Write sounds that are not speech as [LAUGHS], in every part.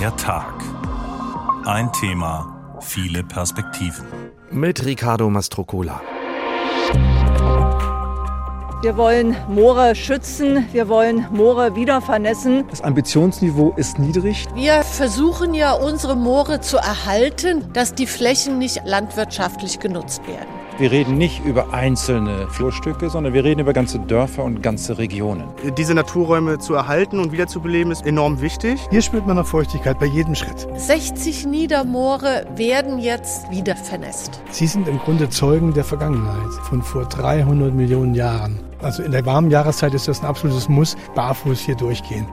Der Tag. Ein Thema, viele Perspektiven. Mit Ricardo Mastrocola. Wir wollen Moore schützen, wir wollen Moore wieder vernässen. Das Ambitionsniveau ist niedrig. Wir versuchen ja unsere Moore zu erhalten, dass die Flächen nicht landwirtschaftlich genutzt werden. Wir reden nicht über einzelne Flurstücke, sondern wir reden über ganze Dörfer und ganze Regionen. Diese Naturräume zu erhalten und wiederzubeleben ist enorm wichtig. Hier spürt man noch Feuchtigkeit bei jedem Schritt. 60 Niedermoore werden jetzt wieder vernässt. Sie sind im Grunde Zeugen der Vergangenheit von vor 300 Millionen Jahren. Also in der warmen Jahreszeit ist das ein absolutes Muss, barfuß hier durchgehen.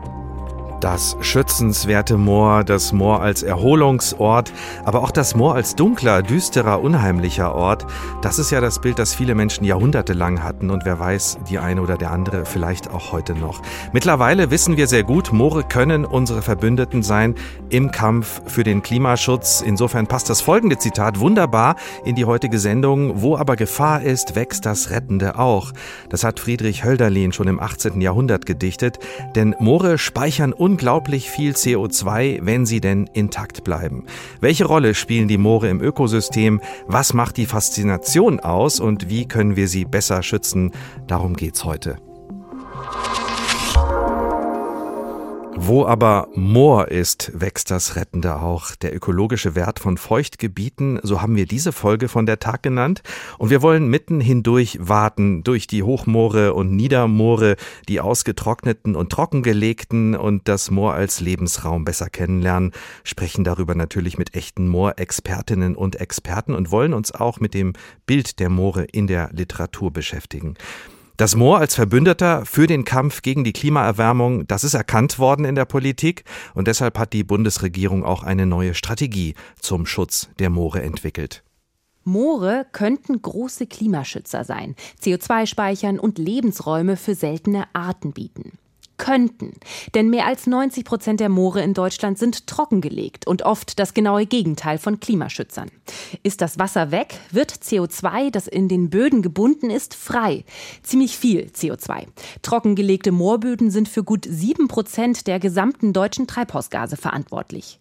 Das schützenswerte Moor, das Moor als Erholungsort, aber auch das Moor als dunkler, düsterer, unheimlicher Ort, das ist ja das Bild, das viele Menschen jahrhundertelang hatten und wer weiß, die eine oder der andere vielleicht auch heute noch. Mittlerweile wissen wir sehr gut, Moore können unsere Verbündeten sein im Kampf für den Klimaschutz. Insofern passt das folgende Zitat wunderbar in die heutige Sendung. Wo aber Gefahr ist, wächst das Rettende auch. Das hat Friedrich Hölderlin schon im 18. Jahrhundert gedichtet, denn Moore speichern unglaublich viel CO2, wenn sie denn intakt bleiben. Welche Rolle spielen die Moore im Ökosystem? Was macht die Faszination aus und wie können wir sie besser schützen? Darum geht's heute. Wo aber Moor ist, wächst das Rettende auch. Der ökologische Wert von Feuchtgebieten, so haben wir diese Folge von der Tag genannt. Und wir wollen mitten hindurch warten, durch die Hochmoore und Niedermoore, die ausgetrockneten und trockengelegten und das Moor als Lebensraum besser kennenlernen, sprechen darüber natürlich mit echten Moorexpertinnen und Experten und wollen uns auch mit dem Bild der Moore in der Literatur beschäftigen. Das Moor als Verbündeter für den Kampf gegen die Klimaerwärmung, das ist erkannt worden in der Politik und deshalb hat die Bundesregierung auch eine neue Strategie zum Schutz der Moore entwickelt. Moore könnten große Klimaschützer sein, CO2 speichern und Lebensräume für seltene Arten bieten könnten. Denn mehr als 90 Prozent der Moore in Deutschland sind trockengelegt und oft das genaue Gegenteil von Klimaschützern. Ist das Wasser weg, wird CO2, das in den Böden gebunden ist, frei. Ziemlich viel CO2. Trockengelegte Moorböden sind für gut sieben Prozent der gesamten deutschen Treibhausgase verantwortlich.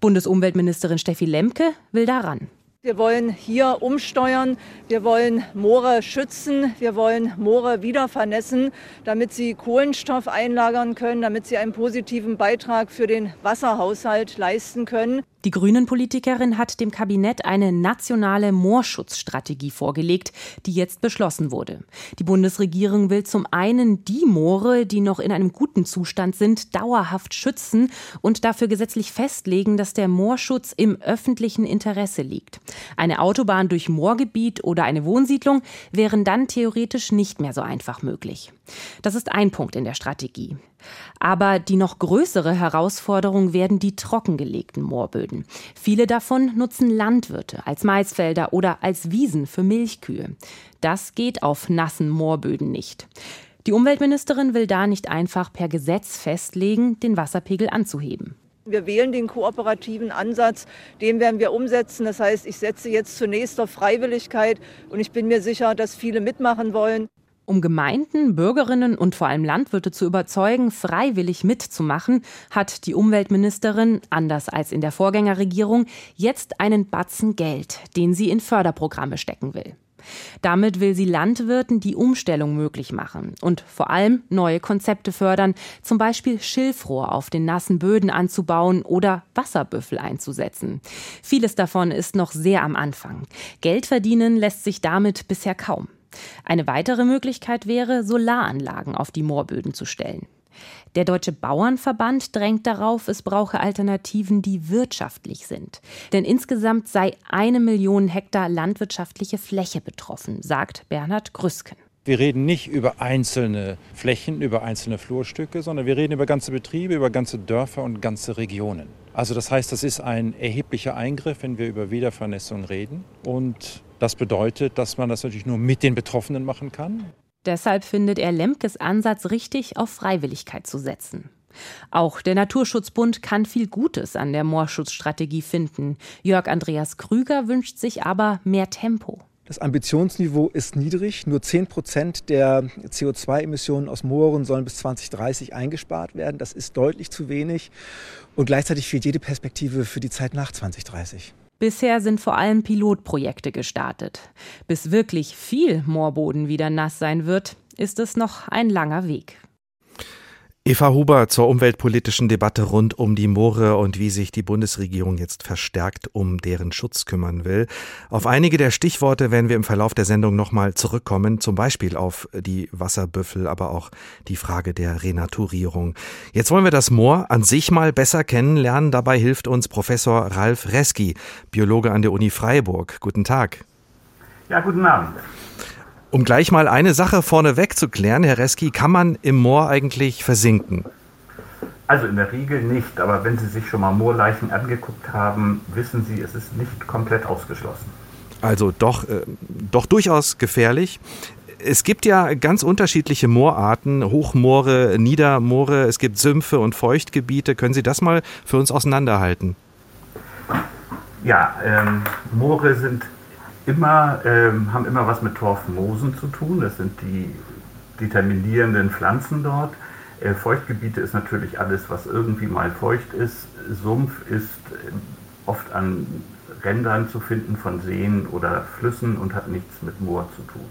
Bundesumweltministerin Steffi Lemke will daran. Wir wollen hier umsteuern. Wir wollen Moore schützen. Wir wollen Moore wieder vernässen, damit sie Kohlenstoff einlagern können, damit sie einen positiven Beitrag für den Wasserhaushalt leisten können. Die Grünen-Politikerin hat dem Kabinett eine nationale Moorschutzstrategie vorgelegt, die jetzt beschlossen wurde. Die Bundesregierung will zum einen die Moore, die noch in einem guten Zustand sind, dauerhaft schützen und dafür gesetzlich festlegen, dass der Moorschutz im öffentlichen Interesse liegt. Eine Autobahn durch Moorgebiet oder eine Wohnsiedlung wären dann theoretisch nicht mehr so einfach möglich. Das ist ein Punkt in der Strategie. Aber die noch größere Herausforderung werden die trockengelegten Moorböden. Viele davon nutzen Landwirte als Maisfelder oder als Wiesen für Milchkühe. Das geht auf nassen Moorböden nicht. Die Umweltministerin will da nicht einfach per Gesetz festlegen, den Wasserpegel anzuheben. Wir wählen den kooperativen Ansatz, den werden wir umsetzen. Das heißt, ich setze jetzt zunächst auf Freiwilligkeit und ich bin mir sicher, dass viele mitmachen wollen. Um Gemeinden, Bürgerinnen und vor allem Landwirte zu überzeugen, freiwillig mitzumachen, hat die Umweltministerin, anders als in der Vorgängerregierung, jetzt einen Batzen Geld, den sie in Förderprogramme stecken will. Damit will sie Landwirten die Umstellung möglich machen und vor allem neue Konzepte fördern, zum Beispiel Schilfrohr auf den nassen Böden anzubauen oder Wasserbüffel einzusetzen. Vieles davon ist noch sehr am Anfang. Geld verdienen lässt sich damit bisher kaum. Eine weitere Möglichkeit wäre, Solaranlagen auf die Moorböden zu stellen. Der Deutsche Bauernverband drängt darauf, es brauche Alternativen, die wirtschaftlich sind. Denn insgesamt sei eine Million Hektar landwirtschaftliche Fläche betroffen, sagt Bernhard Grüsken. Wir reden nicht über einzelne Flächen, über einzelne Flurstücke, sondern wir reden über ganze Betriebe, über ganze Dörfer und ganze Regionen. Also das heißt, das ist ein erheblicher Eingriff, wenn wir über Wiedervernässung reden. Und das bedeutet, dass man das natürlich nur mit den Betroffenen machen kann. Deshalb findet er Lemkes Ansatz richtig, auf Freiwilligkeit zu setzen. Auch der Naturschutzbund kann viel Gutes an der Moorschutzstrategie finden. Jörg Andreas Krüger wünscht sich aber mehr Tempo. Das Ambitionsniveau ist niedrig. Nur 10 Prozent der CO2-Emissionen aus Mooren sollen bis 2030 eingespart werden. Das ist deutlich zu wenig. Und gleichzeitig fehlt jede Perspektive für die Zeit nach 2030. Bisher sind vor allem Pilotprojekte gestartet. Bis wirklich viel Moorboden wieder nass sein wird, ist es noch ein langer Weg. Eva Huber zur umweltpolitischen Debatte rund um die Moore und wie sich die Bundesregierung jetzt verstärkt um deren Schutz kümmern will. Auf einige der Stichworte werden wir im Verlauf der Sendung nochmal zurückkommen, zum Beispiel auf die Wasserbüffel, aber auch die Frage der Renaturierung. Jetzt wollen wir das Moor an sich mal besser kennenlernen. Dabei hilft uns Professor Ralf Reski, Biologe an der Uni Freiburg. Guten Tag. Ja, guten Abend. Um gleich mal eine Sache vorneweg zu klären, Herr Reski, kann man im Moor eigentlich versinken? Also in der Regel nicht, aber wenn Sie sich schon mal Moorleichen angeguckt haben, wissen Sie, es ist nicht komplett ausgeschlossen. Also doch, äh, doch durchaus gefährlich. Es gibt ja ganz unterschiedliche Moorarten, Hochmoore, Niedermoore, es gibt Sümpfe und Feuchtgebiete. Können Sie das mal für uns auseinanderhalten? Ja, ähm, Moore sind immer, ähm, haben immer was mit Torfmoosen zu tun. Das sind die determinierenden Pflanzen dort. Äh, Feuchtgebiete ist natürlich alles, was irgendwie mal feucht ist. Sumpf ist äh, oft an Rändern zu finden von Seen oder Flüssen und hat nichts mit Moor zu tun.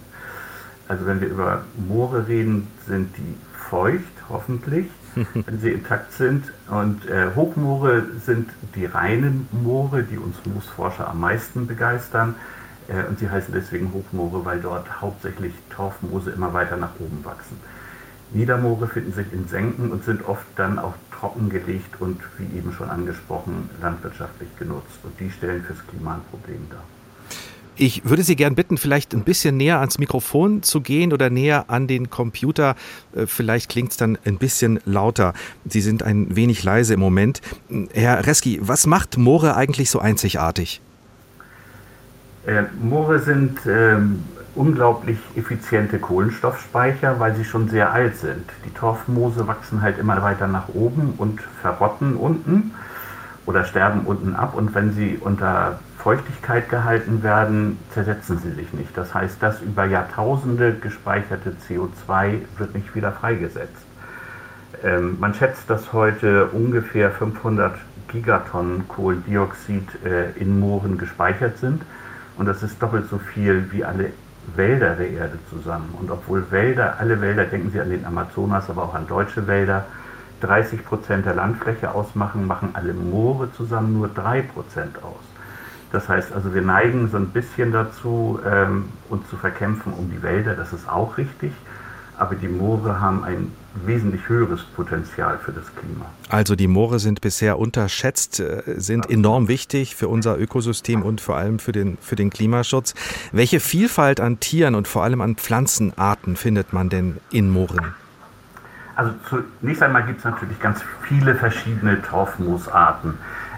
Also wenn wir über Moore reden, sind die feucht, hoffentlich, [LAUGHS] wenn sie intakt sind. Und äh, Hochmoore sind die reinen Moore, die uns Moosforscher am meisten begeistern. Äh, und sie heißen deswegen Hochmoore, weil dort hauptsächlich Torfmoose immer weiter nach oben wachsen. Niedermoore finden sich in Senken und sind oft dann auch trockengelegt und, wie eben schon angesprochen, landwirtschaftlich genutzt. Und die stellen fürs Klima ein Problem dar. Ich würde Sie gern bitten, vielleicht ein bisschen näher ans Mikrofon zu gehen oder näher an den Computer. Äh, vielleicht klingt es dann ein bisschen lauter. Sie sind ein wenig leise im Moment. Herr Reski, was macht Moore eigentlich so einzigartig? Äh, Moore sind ähm, unglaublich effiziente Kohlenstoffspeicher, weil sie schon sehr alt sind. Die Torfmoose wachsen halt immer weiter nach oben und verrotten unten oder sterben unten ab. Und wenn sie unter Feuchtigkeit gehalten werden, zersetzen sie sich nicht. Das heißt, das über Jahrtausende gespeicherte CO2 wird nicht wieder freigesetzt. Ähm, man schätzt, dass heute ungefähr 500 Gigatonnen Kohlendioxid äh, in Mooren gespeichert sind. Und das ist doppelt so viel wie alle Wälder der Erde zusammen. Und obwohl Wälder, alle Wälder, denken Sie an den Amazonas, aber auch an deutsche Wälder, 30 Prozent der Landfläche ausmachen, machen alle Moore zusammen nur 3 Prozent aus. Das heißt also, wir neigen so ein bisschen dazu, ähm, uns zu verkämpfen um die Wälder, das ist auch richtig aber die Moore haben ein wesentlich höheres Potenzial für das Klima. Also die Moore sind bisher unterschätzt, äh, sind enorm wichtig für unser Ökosystem und vor allem für den, für den Klimaschutz. Welche Vielfalt an Tieren und vor allem an Pflanzenarten findet man denn in Mooren? Also zunächst einmal gibt es natürlich ganz viele verschiedene Torfmoosarten.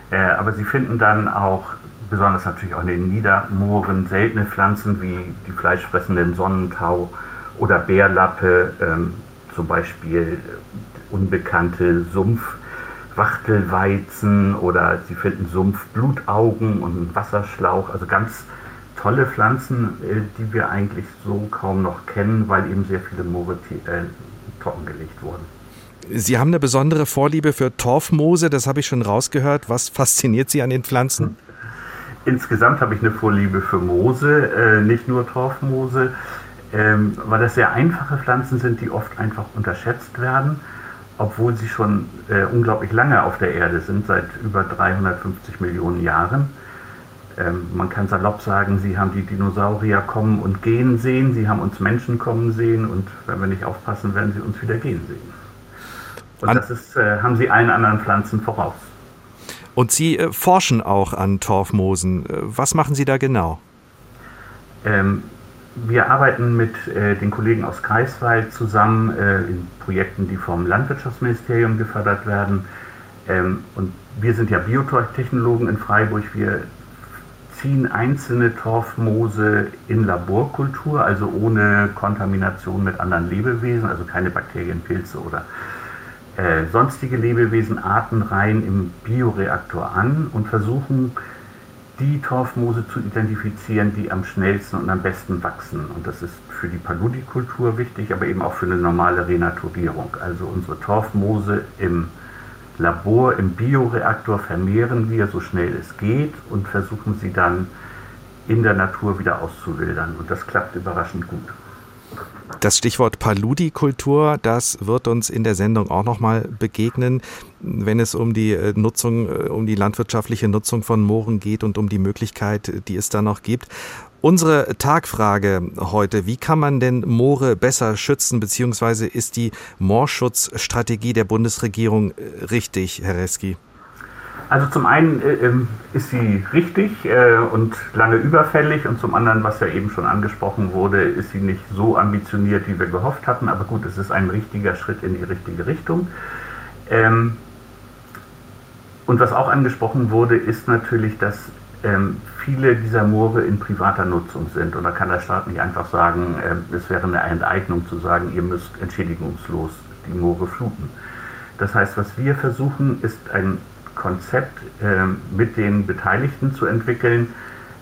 Äh, aber Sie finden dann auch, besonders natürlich auch in den Niedermooren, seltene Pflanzen wie die fleischfressenden Sonnentau, oder Bärlappe, ähm, zum Beispiel unbekannte Sumpfwachtelweizen oder Sie finden Sumpfblutaugen und einen Wasserschlauch, also ganz tolle Pflanzen, äh, die wir eigentlich so kaum noch kennen, weil eben sehr viele Moore äh, trockengelegt wurden. Sie haben eine besondere Vorliebe für Torfmoose, das habe ich schon rausgehört. Was fasziniert Sie an den Pflanzen? Insgesamt habe ich eine Vorliebe für Moose, äh, nicht nur Torfmoose ähm, weil das sehr einfache Pflanzen sind, die oft einfach unterschätzt werden, obwohl sie schon äh, unglaublich lange auf der Erde sind, seit über 350 Millionen Jahren. Ähm, man kann salopp sagen, sie haben die Dinosaurier kommen und gehen sehen, sie haben uns Menschen kommen sehen und wenn wir nicht aufpassen, werden sie uns wieder gehen sehen. Und das ist, äh, haben sie allen anderen Pflanzen voraus. Und Sie äh, forschen auch an Torfmoosen. Äh, was machen Sie da genau? Ähm, wir arbeiten mit äh, den Kollegen aus Greifswald zusammen äh, in Projekten, die vom Landwirtschaftsministerium gefördert werden. Ähm, und wir sind ja Biotechnologen in Freiburg. Wir ziehen einzelne Torfmoose in Laborkultur, also ohne Kontamination mit anderen Lebewesen, also keine Bakterien, Pilze oder äh, sonstige Lebewesenarten rein im Bioreaktor an und versuchen die Torfmoose zu identifizieren, die am schnellsten und am besten wachsen. Und das ist für die Paludikultur wichtig, aber eben auch für eine normale Renaturierung. Also unsere Torfmoose im Labor, im Bioreaktor vermehren wir so schnell es geht und versuchen sie dann in der Natur wieder auszuwildern. Und das klappt überraschend gut. Das Stichwort Paludikultur, das wird uns in der Sendung auch nochmal begegnen, wenn es um die äh, Nutzung, äh, um die landwirtschaftliche Nutzung von Mooren geht und um die Möglichkeit, die es da noch gibt. Unsere Tagfrage heute, wie kann man denn Moore besser schützen, beziehungsweise ist die Moorschutzstrategie der Bundesregierung äh, richtig, Herr Reski? Also zum einen äh, ähm, ist sie richtig äh, und lange überfällig und zum anderen, was ja eben schon angesprochen wurde, ist sie nicht so ambitioniert, wie wir gehofft hatten. Aber gut, es ist ein richtiger Schritt in die richtige Richtung. Ähm, und was auch angesprochen wurde, ist natürlich, dass ähm, viele dieser Moore in privater Nutzung sind. Und da kann der Staat nicht einfach sagen, äh, es wäre eine Enteignung zu sagen, ihr müsst entschädigungslos die Moore fluten. Das heißt, was wir versuchen, ist ein Konzept äh, mit den Beteiligten zu entwickeln,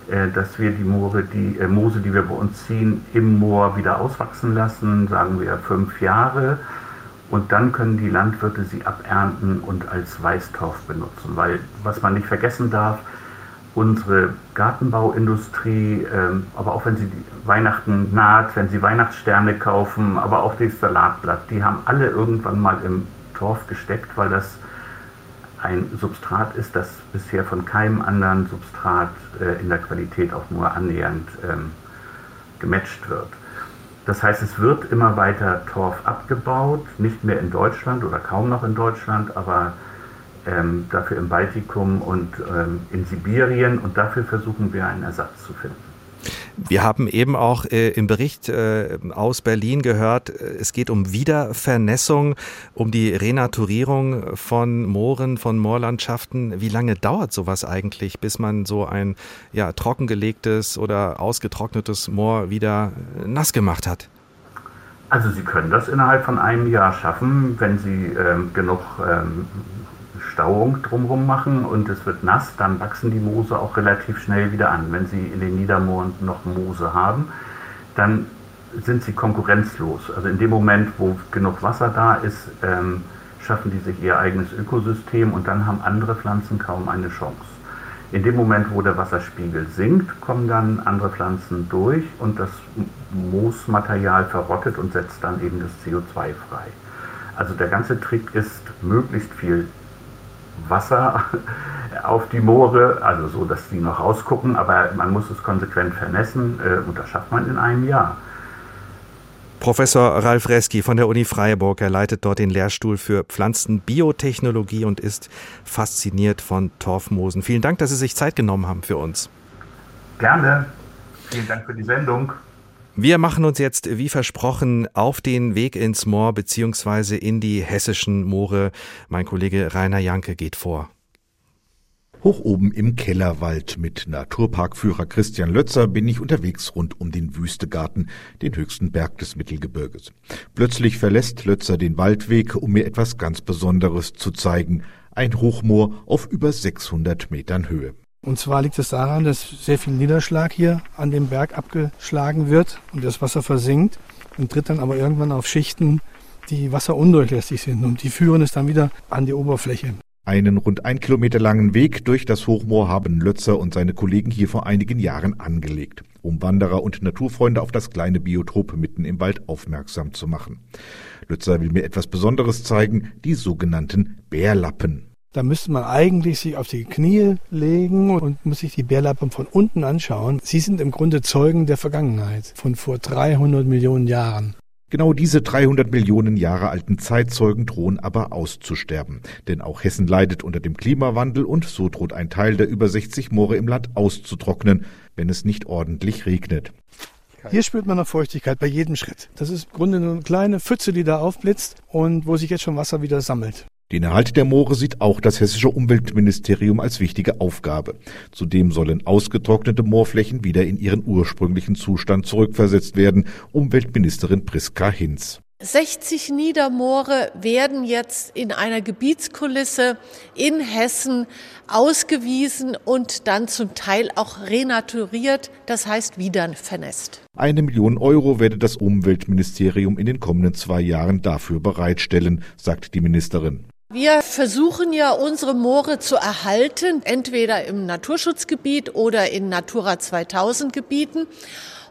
äh, dass wir die Moore, die äh, Moose, die wir bei uns ziehen, im Moor wieder auswachsen lassen, sagen wir fünf Jahre. Und dann können die Landwirte sie abernten und als Weißtorf benutzen. Weil, was man nicht vergessen darf, unsere Gartenbauindustrie, ähm, aber auch wenn sie Weihnachten naht, wenn sie Weihnachtssterne kaufen, aber auch das Salatblatt, die haben alle irgendwann mal im Torf gesteckt, weil das ein Substrat ist, das bisher von keinem anderen Substrat äh, in der Qualität auch nur annähernd ähm, gematcht wird. Das heißt, es wird immer weiter Torf abgebaut, nicht mehr in Deutschland oder kaum noch in Deutschland, aber ähm, dafür im Baltikum und ähm, in Sibirien und dafür versuchen wir einen Ersatz zu finden. Wir haben eben auch äh, im Bericht äh, aus Berlin gehört, äh, es geht um Wiedervernässung, um die Renaturierung von Mooren, von Moorlandschaften. Wie lange dauert sowas eigentlich, bis man so ein ja, trockengelegtes oder ausgetrocknetes Moor wieder nass gemacht hat? Also Sie können das innerhalb von einem Jahr schaffen, wenn Sie ähm, genug ähm, Stauung drumherum machen und es wird nass, dann wachsen die Moose auch relativ schnell wieder an. Wenn Sie in den Niedermooren noch Moose haben, dann sind sie konkurrenzlos. Also in dem Moment, wo genug Wasser da ist, ähm, schaffen die sich ihr eigenes Ökosystem und dann haben andere Pflanzen kaum eine Chance. In dem Moment, wo der Wasserspiegel sinkt, kommen dann andere Pflanzen durch und das Moosmaterial verrottet und setzt dann eben das CO2 frei. Also der ganze Trick ist, möglichst viel Wasser [LAUGHS] auf die Moore, also so, dass die noch rausgucken, aber man muss es konsequent vernässen äh, und das schafft man in einem Jahr. Professor Ralf Reski von der Uni Freiburg, er leitet dort den Lehrstuhl für Pflanzenbiotechnologie und ist fasziniert von Torfmoosen. Vielen Dank, dass Sie sich Zeit genommen haben für uns. Gerne. Vielen Dank für die Sendung. Wir machen uns jetzt, wie versprochen, auf den Weg ins Moor bzw. in die hessischen Moore. Mein Kollege Rainer Janke geht vor. Hoch oben im Kellerwald mit Naturparkführer Christian Lötzer bin ich unterwegs rund um den Wüstegarten, den höchsten Berg des Mittelgebirges. Plötzlich verlässt Lötzer den Waldweg, um mir etwas ganz Besonderes zu zeigen. Ein Hochmoor auf über 600 Metern Höhe. Und zwar liegt es daran, dass sehr viel Niederschlag hier an dem Berg abgeschlagen wird und das Wasser versinkt und tritt dann aber irgendwann auf Schichten, die wasserundurchlässig sind und die führen es dann wieder an die Oberfläche. Einen rund ein Kilometer langen Weg durch das Hochmoor haben Lötzer und seine Kollegen hier vor einigen Jahren angelegt, um Wanderer und Naturfreunde auf das kleine Biotop mitten im Wald aufmerksam zu machen. Lötzer will mir etwas Besonderes zeigen, die sogenannten Bärlappen. Da müsste man eigentlich sich auf die Knie legen und muss sich die Bärlappen von unten anschauen. Sie sind im Grunde Zeugen der Vergangenheit von vor 300 Millionen Jahren. Genau diese 300 Millionen Jahre alten Zeitzeugen drohen aber auszusterben. Denn auch Hessen leidet unter dem Klimawandel und so droht ein Teil der über 60 Moore im Land auszutrocknen, wenn es nicht ordentlich regnet. Hier spürt man noch Feuchtigkeit bei jedem Schritt. Das ist im Grunde eine kleine Pfütze, die da aufblitzt und wo sich jetzt schon Wasser wieder sammelt. Den Erhalt der Moore sieht auch das hessische Umweltministerium als wichtige Aufgabe. Zudem sollen ausgetrocknete Moorflächen wieder in ihren ursprünglichen Zustand zurückversetzt werden, Umweltministerin Priska Hinz. 60 Niedermoore werden jetzt in einer Gebietskulisse in Hessen ausgewiesen und dann zum Teil auch renaturiert, das heißt wieder vernässt. Eine Million Euro werde das Umweltministerium in den kommenden zwei Jahren dafür bereitstellen, sagt die Ministerin. Wir versuchen ja unsere Moore zu erhalten, entweder im Naturschutzgebiet oder in Natura 2000 Gebieten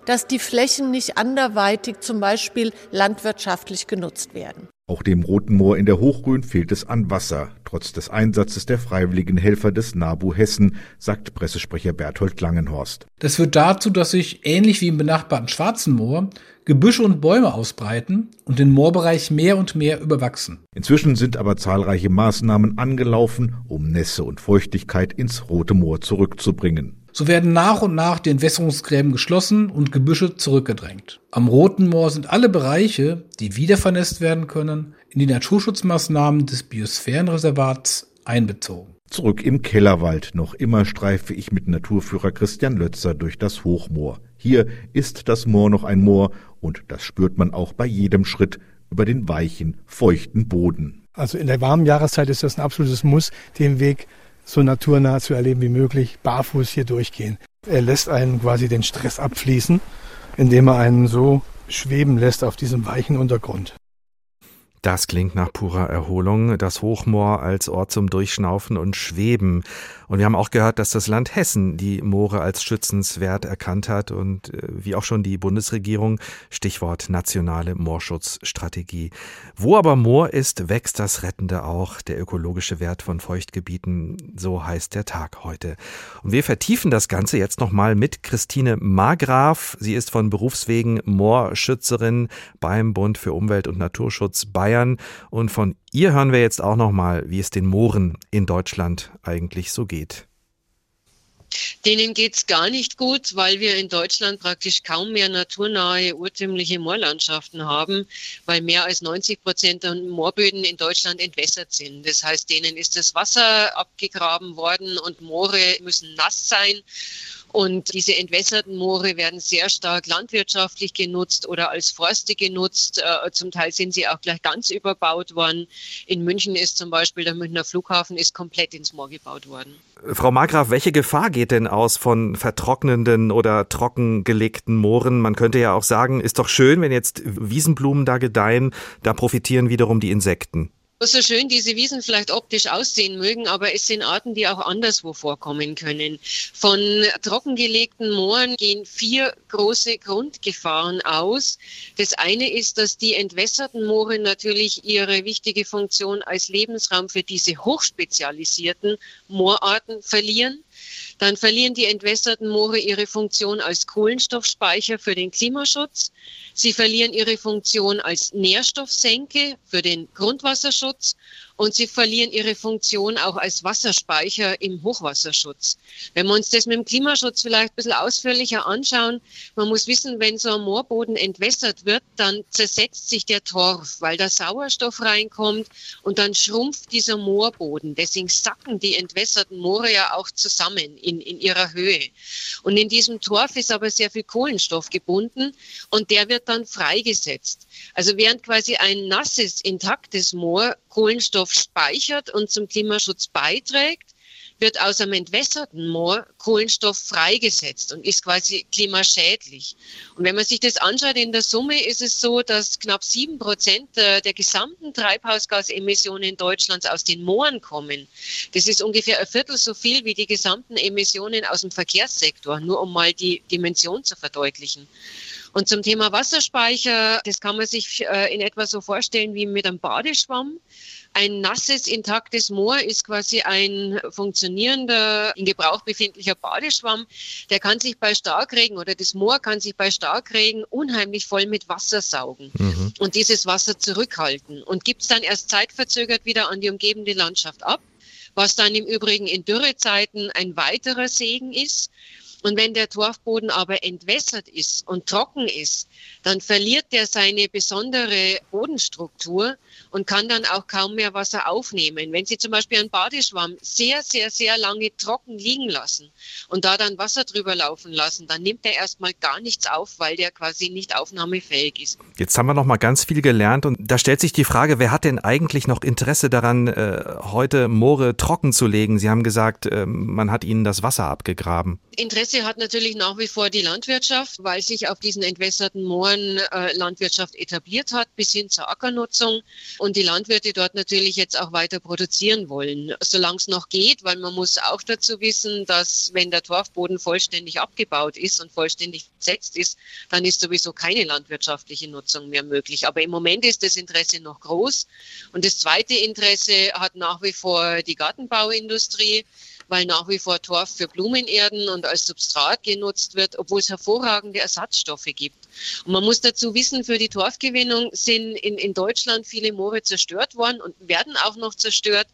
dass die Flächen nicht anderweitig zum Beispiel landwirtschaftlich genutzt werden. Auch dem Roten Moor in der Hochrhön fehlt es an Wasser, trotz des Einsatzes der freiwilligen Helfer des NABU Hessen, sagt Pressesprecher Berthold Langenhorst. Das führt dazu, dass sich, ähnlich wie im benachbarten Schwarzen Moor, Gebüsche und Bäume ausbreiten und den Moorbereich mehr und mehr überwachsen. Inzwischen sind aber zahlreiche Maßnahmen angelaufen, um Nässe und Feuchtigkeit ins Rote Moor zurückzubringen. So werden nach und nach die Entwässerungsgräben geschlossen und Gebüsche zurückgedrängt. Am Roten Moor sind alle Bereiche, die wieder vernässt werden können, in die Naturschutzmaßnahmen des Biosphärenreservats einbezogen. Zurück im Kellerwald. Noch immer streife ich mit Naturführer Christian Lötzer durch das Hochmoor. Hier ist das Moor noch ein Moor und das spürt man auch bei jedem Schritt über den weichen, feuchten Boden. Also in der warmen Jahreszeit ist das ein absolutes Muss, den Weg so naturnah zu erleben wie möglich, barfuß hier durchgehen. Er lässt einen quasi den Stress abfließen, indem er einen so schweben lässt auf diesem weichen Untergrund. Das klingt nach purer Erholung. Das Hochmoor als Ort zum Durchschnaufen und Schweben. Und wir haben auch gehört, dass das Land Hessen die Moore als schützenswert erkannt hat und äh, wie auch schon die Bundesregierung, Stichwort nationale Moorschutzstrategie. Wo aber Moor ist, wächst das Rettende auch, der ökologische Wert von Feuchtgebieten, so heißt der Tag heute. Und wir vertiefen das Ganze jetzt nochmal mit Christine Margraf. Sie ist von Berufswegen Moorschützerin beim Bund für Umwelt und Naturschutz Bayern und von Ihr hören wir jetzt auch noch mal, wie es den Mooren in Deutschland eigentlich so geht. Denen geht es gar nicht gut, weil wir in Deutschland praktisch kaum mehr naturnahe, urtümliche Moorlandschaften haben, weil mehr als 90 Prozent der Moorböden in Deutschland entwässert sind. Das heißt, denen ist das Wasser abgegraben worden und Moore müssen nass sein. Und diese entwässerten Moore werden sehr stark landwirtschaftlich genutzt oder als Forste genutzt. Äh, zum Teil sind sie auch gleich ganz überbaut worden. In München ist zum Beispiel der Münchner Flughafen ist komplett ins Moor gebaut worden. Frau Margraf, welche Gefahr geht denn aus von vertrocknenden oder trockengelegten Mooren? Man könnte ja auch sagen, ist doch schön, wenn jetzt Wiesenblumen da gedeihen, da profitieren wiederum die Insekten so schön diese Wiesen vielleicht optisch aussehen mögen, aber es sind Arten, die auch anderswo vorkommen können. Von trockengelegten Mooren gehen vier große Grundgefahren aus. Das eine ist, dass die entwässerten Moore natürlich ihre wichtige Funktion als Lebensraum für diese hochspezialisierten Moorarten verlieren. Dann verlieren die entwässerten Moore ihre Funktion als Kohlenstoffspeicher für den Klimaschutz. Sie verlieren ihre Funktion als Nährstoffsenke für den Grundwasserschutz und sie verlieren ihre Funktion auch als Wasserspeicher im Hochwasserschutz. Wenn wir uns das mit dem Klimaschutz vielleicht ein bisschen ausführlicher anschauen, man muss wissen, wenn so ein Moorboden entwässert wird, dann zersetzt sich der Torf, weil da Sauerstoff reinkommt und dann schrumpft dieser Moorboden. Deswegen sacken die entwässerten Moore ja auch zusammen in, in ihrer Höhe. Und in diesem Torf ist aber sehr viel Kohlenstoff gebunden und der wird dann freigesetzt. Also während quasi ein nasses, intaktes Moor Kohlenstoff speichert und zum Klimaschutz beiträgt, wird aus einem entwässerten Moor Kohlenstoff freigesetzt und ist quasi klimaschädlich. Und wenn man sich das anschaut, in der Summe ist es so, dass knapp sieben Prozent der, der gesamten Treibhausgasemissionen Deutschlands aus den Mooren kommen. Das ist ungefähr ein Viertel so viel wie die gesamten Emissionen aus dem Verkehrssektor, nur um mal die Dimension zu verdeutlichen. Und zum Thema Wasserspeicher, das kann man sich äh, in etwa so vorstellen wie mit einem Badeschwamm. Ein nasses, intaktes Moor ist quasi ein funktionierender, in Gebrauch befindlicher Badeschwamm. Der kann sich bei Starkregen oder das Moor kann sich bei Starkregen unheimlich voll mit Wasser saugen mhm. und dieses Wasser zurückhalten und gibt es dann erst zeitverzögert wieder an die umgebende Landschaft ab, was dann im Übrigen in Dürrezeiten ein weiterer Segen ist. Und wenn der Torfboden aber entwässert ist und trocken ist, dann verliert er seine besondere Bodenstruktur und kann dann auch kaum mehr Wasser aufnehmen. Wenn Sie zum Beispiel einen Badeschwamm sehr, sehr, sehr lange trocken liegen lassen und da dann Wasser drüber laufen lassen, dann nimmt er erstmal gar nichts auf, weil der quasi nicht aufnahmefähig ist. Jetzt haben wir noch mal ganz viel gelernt und da stellt sich die Frage, wer hat denn eigentlich noch Interesse daran, äh, heute Moore trocken zu legen? Sie haben gesagt, äh, man hat ihnen das Wasser abgegraben. Interesse hat natürlich nach wie vor die Landwirtschaft, weil sich auf diesen entwässerten Mooren äh, Landwirtschaft etabliert hat, bis hin zur Ackernutzung und die Landwirte dort natürlich jetzt auch weiter produzieren wollen, solange es noch geht, weil man muss auch dazu wissen, dass wenn der Torfboden vollständig abgebaut ist und vollständig besetzt ist, dann ist sowieso keine landwirtschaftliche Nutzung mehr möglich. Aber im Moment ist das Interesse noch groß. Und das zweite Interesse hat nach wie vor die Gartenbauindustrie weil nach wie vor Torf für Blumenerden und als Substrat genutzt wird, obwohl es hervorragende Ersatzstoffe gibt. Und man muss dazu wissen, für die Torfgewinnung sind in, in Deutschland viele Moore zerstört worden und werden auch noch zerstört.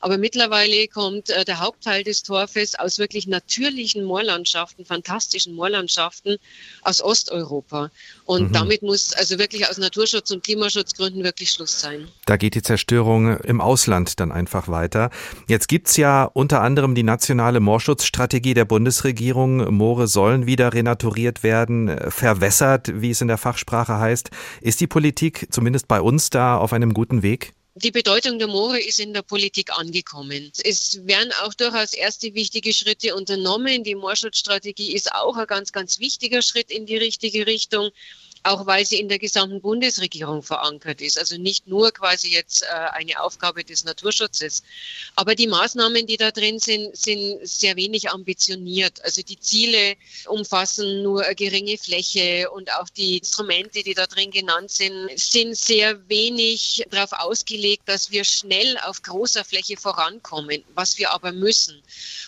Aber mittlerweile kommt äh, der Hauptteil des Torfes aus wirklich natürlichen Moorlandschaften, fantastischen Moorlandschaften aus Osteuropa. Und mhm. damit muss also wirklich aus Naturschutz- und Klimaschutzgründen wirklich Schluss sein. Da geht die Zerstörung im Ausland dann einfach weiter. Jetzt gibt's ja unter anderem die nationale Moorschutzstrategie der Bundesregierung. Moore sollen wieder renaturiert werden, äh, wie es in der Fachsprache heißt. Ist die Politik zumindest bei uns da auf einem guten Weg? Die Bedeutung der Moore ist in der Politik angekommen. Es werden auch durchaus erste wichtige Schritte unternommen. Die Moorschutzstrategie ist auch ein ganz, ganz wichtiger Schritt in die richtige Richtung auch weil sie in der gesamten Bundesregierung verankert ist. Also nicht nur quasi jetzt äh, eine Aufgabe des Naturschutzes. Aber die Maßnahmen, die da drin sind, sind sehr wenig ambitioniert. Also die Ziele umfassen nur eine geringe Fläche und auch die Instrumente, die da drin genannt sind, sind sehr wenig darauf ausgelegt, dass wir schnell auf großer Fläche vorankommen, was wir aber müssen.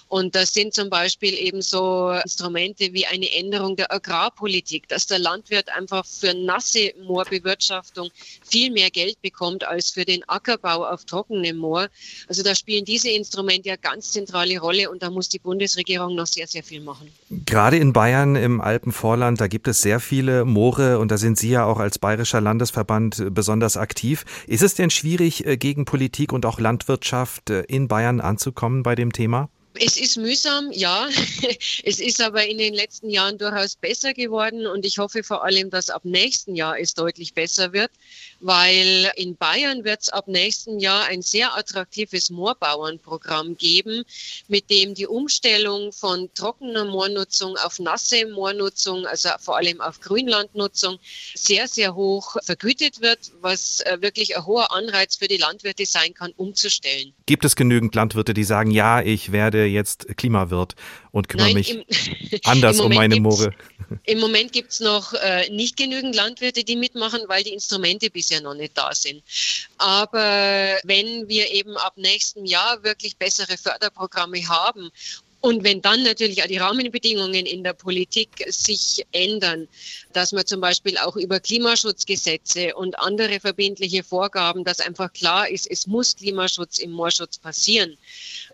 Und das sind zum Beispiel eben so Instrumente wie eine Änderung der Agrarpolitik, dass der Landwirt einfach für nasse Moorbewirtschaftung viel mehr Geld bekommt als für den Ackerbau auf trockenem Moor. Also da spielen diese Instrumente ja ganz zentrale Rolle und da muss die Bundesregierung noch sehr, sehr viel machen. Gerade in Bayern im Alpenvorland, da gibt es sehr viele Moore und da sind Sie ja auch als bayerischer Landesverband besonders aktiv. Ist es denn schwierig, äh, gegen Politik und auch Landwirtschaft äh, in Bayern anzukommen bei dem Thema? Es ist mühsam, ja. [LAUGHS] Es ist aber in den letzten Jahren durchaus besser geworden und ich hoffe vor allem, dass ab nächsten Jahr es deutlich besser wird, weil in Bayern wird es ab nächsten Jahr ein sehr attraktives Moorbauernprogramm geben, mit dem die Umstellung von trockener Moornutzung auf nasse Moornutzung, also vor allem auf Grünlandnutzung, sehr, sehr hoch vergütet wird, was äh, wirklich ein hoher Anreiz für die Landwirte sein kann, umzustellen. Gibt es genügend Landwirte, die sagen, ja, ich werde jetzt Klimawirt und kümmere Nein, mich im, [LAUGHS] anders um meine Moore? Im Moment gibt es noch äh, nicht genügend Landwirte, die mitmachen, weil die Instrumente bisher noch nicht da sind. Aber wenn wir eben ab nächstem Jahr wirklich bessere Förderprogramme haben und wenn dann natürlich auch die Rahmenbedingungen in der Politik sich ändern, dass man zum Beispiel auch über Klimaschutzgesetze und andere verbindliche Vorgaben, dass einfach klar ist, es muss Klimaschutz im Moorschutz passieren,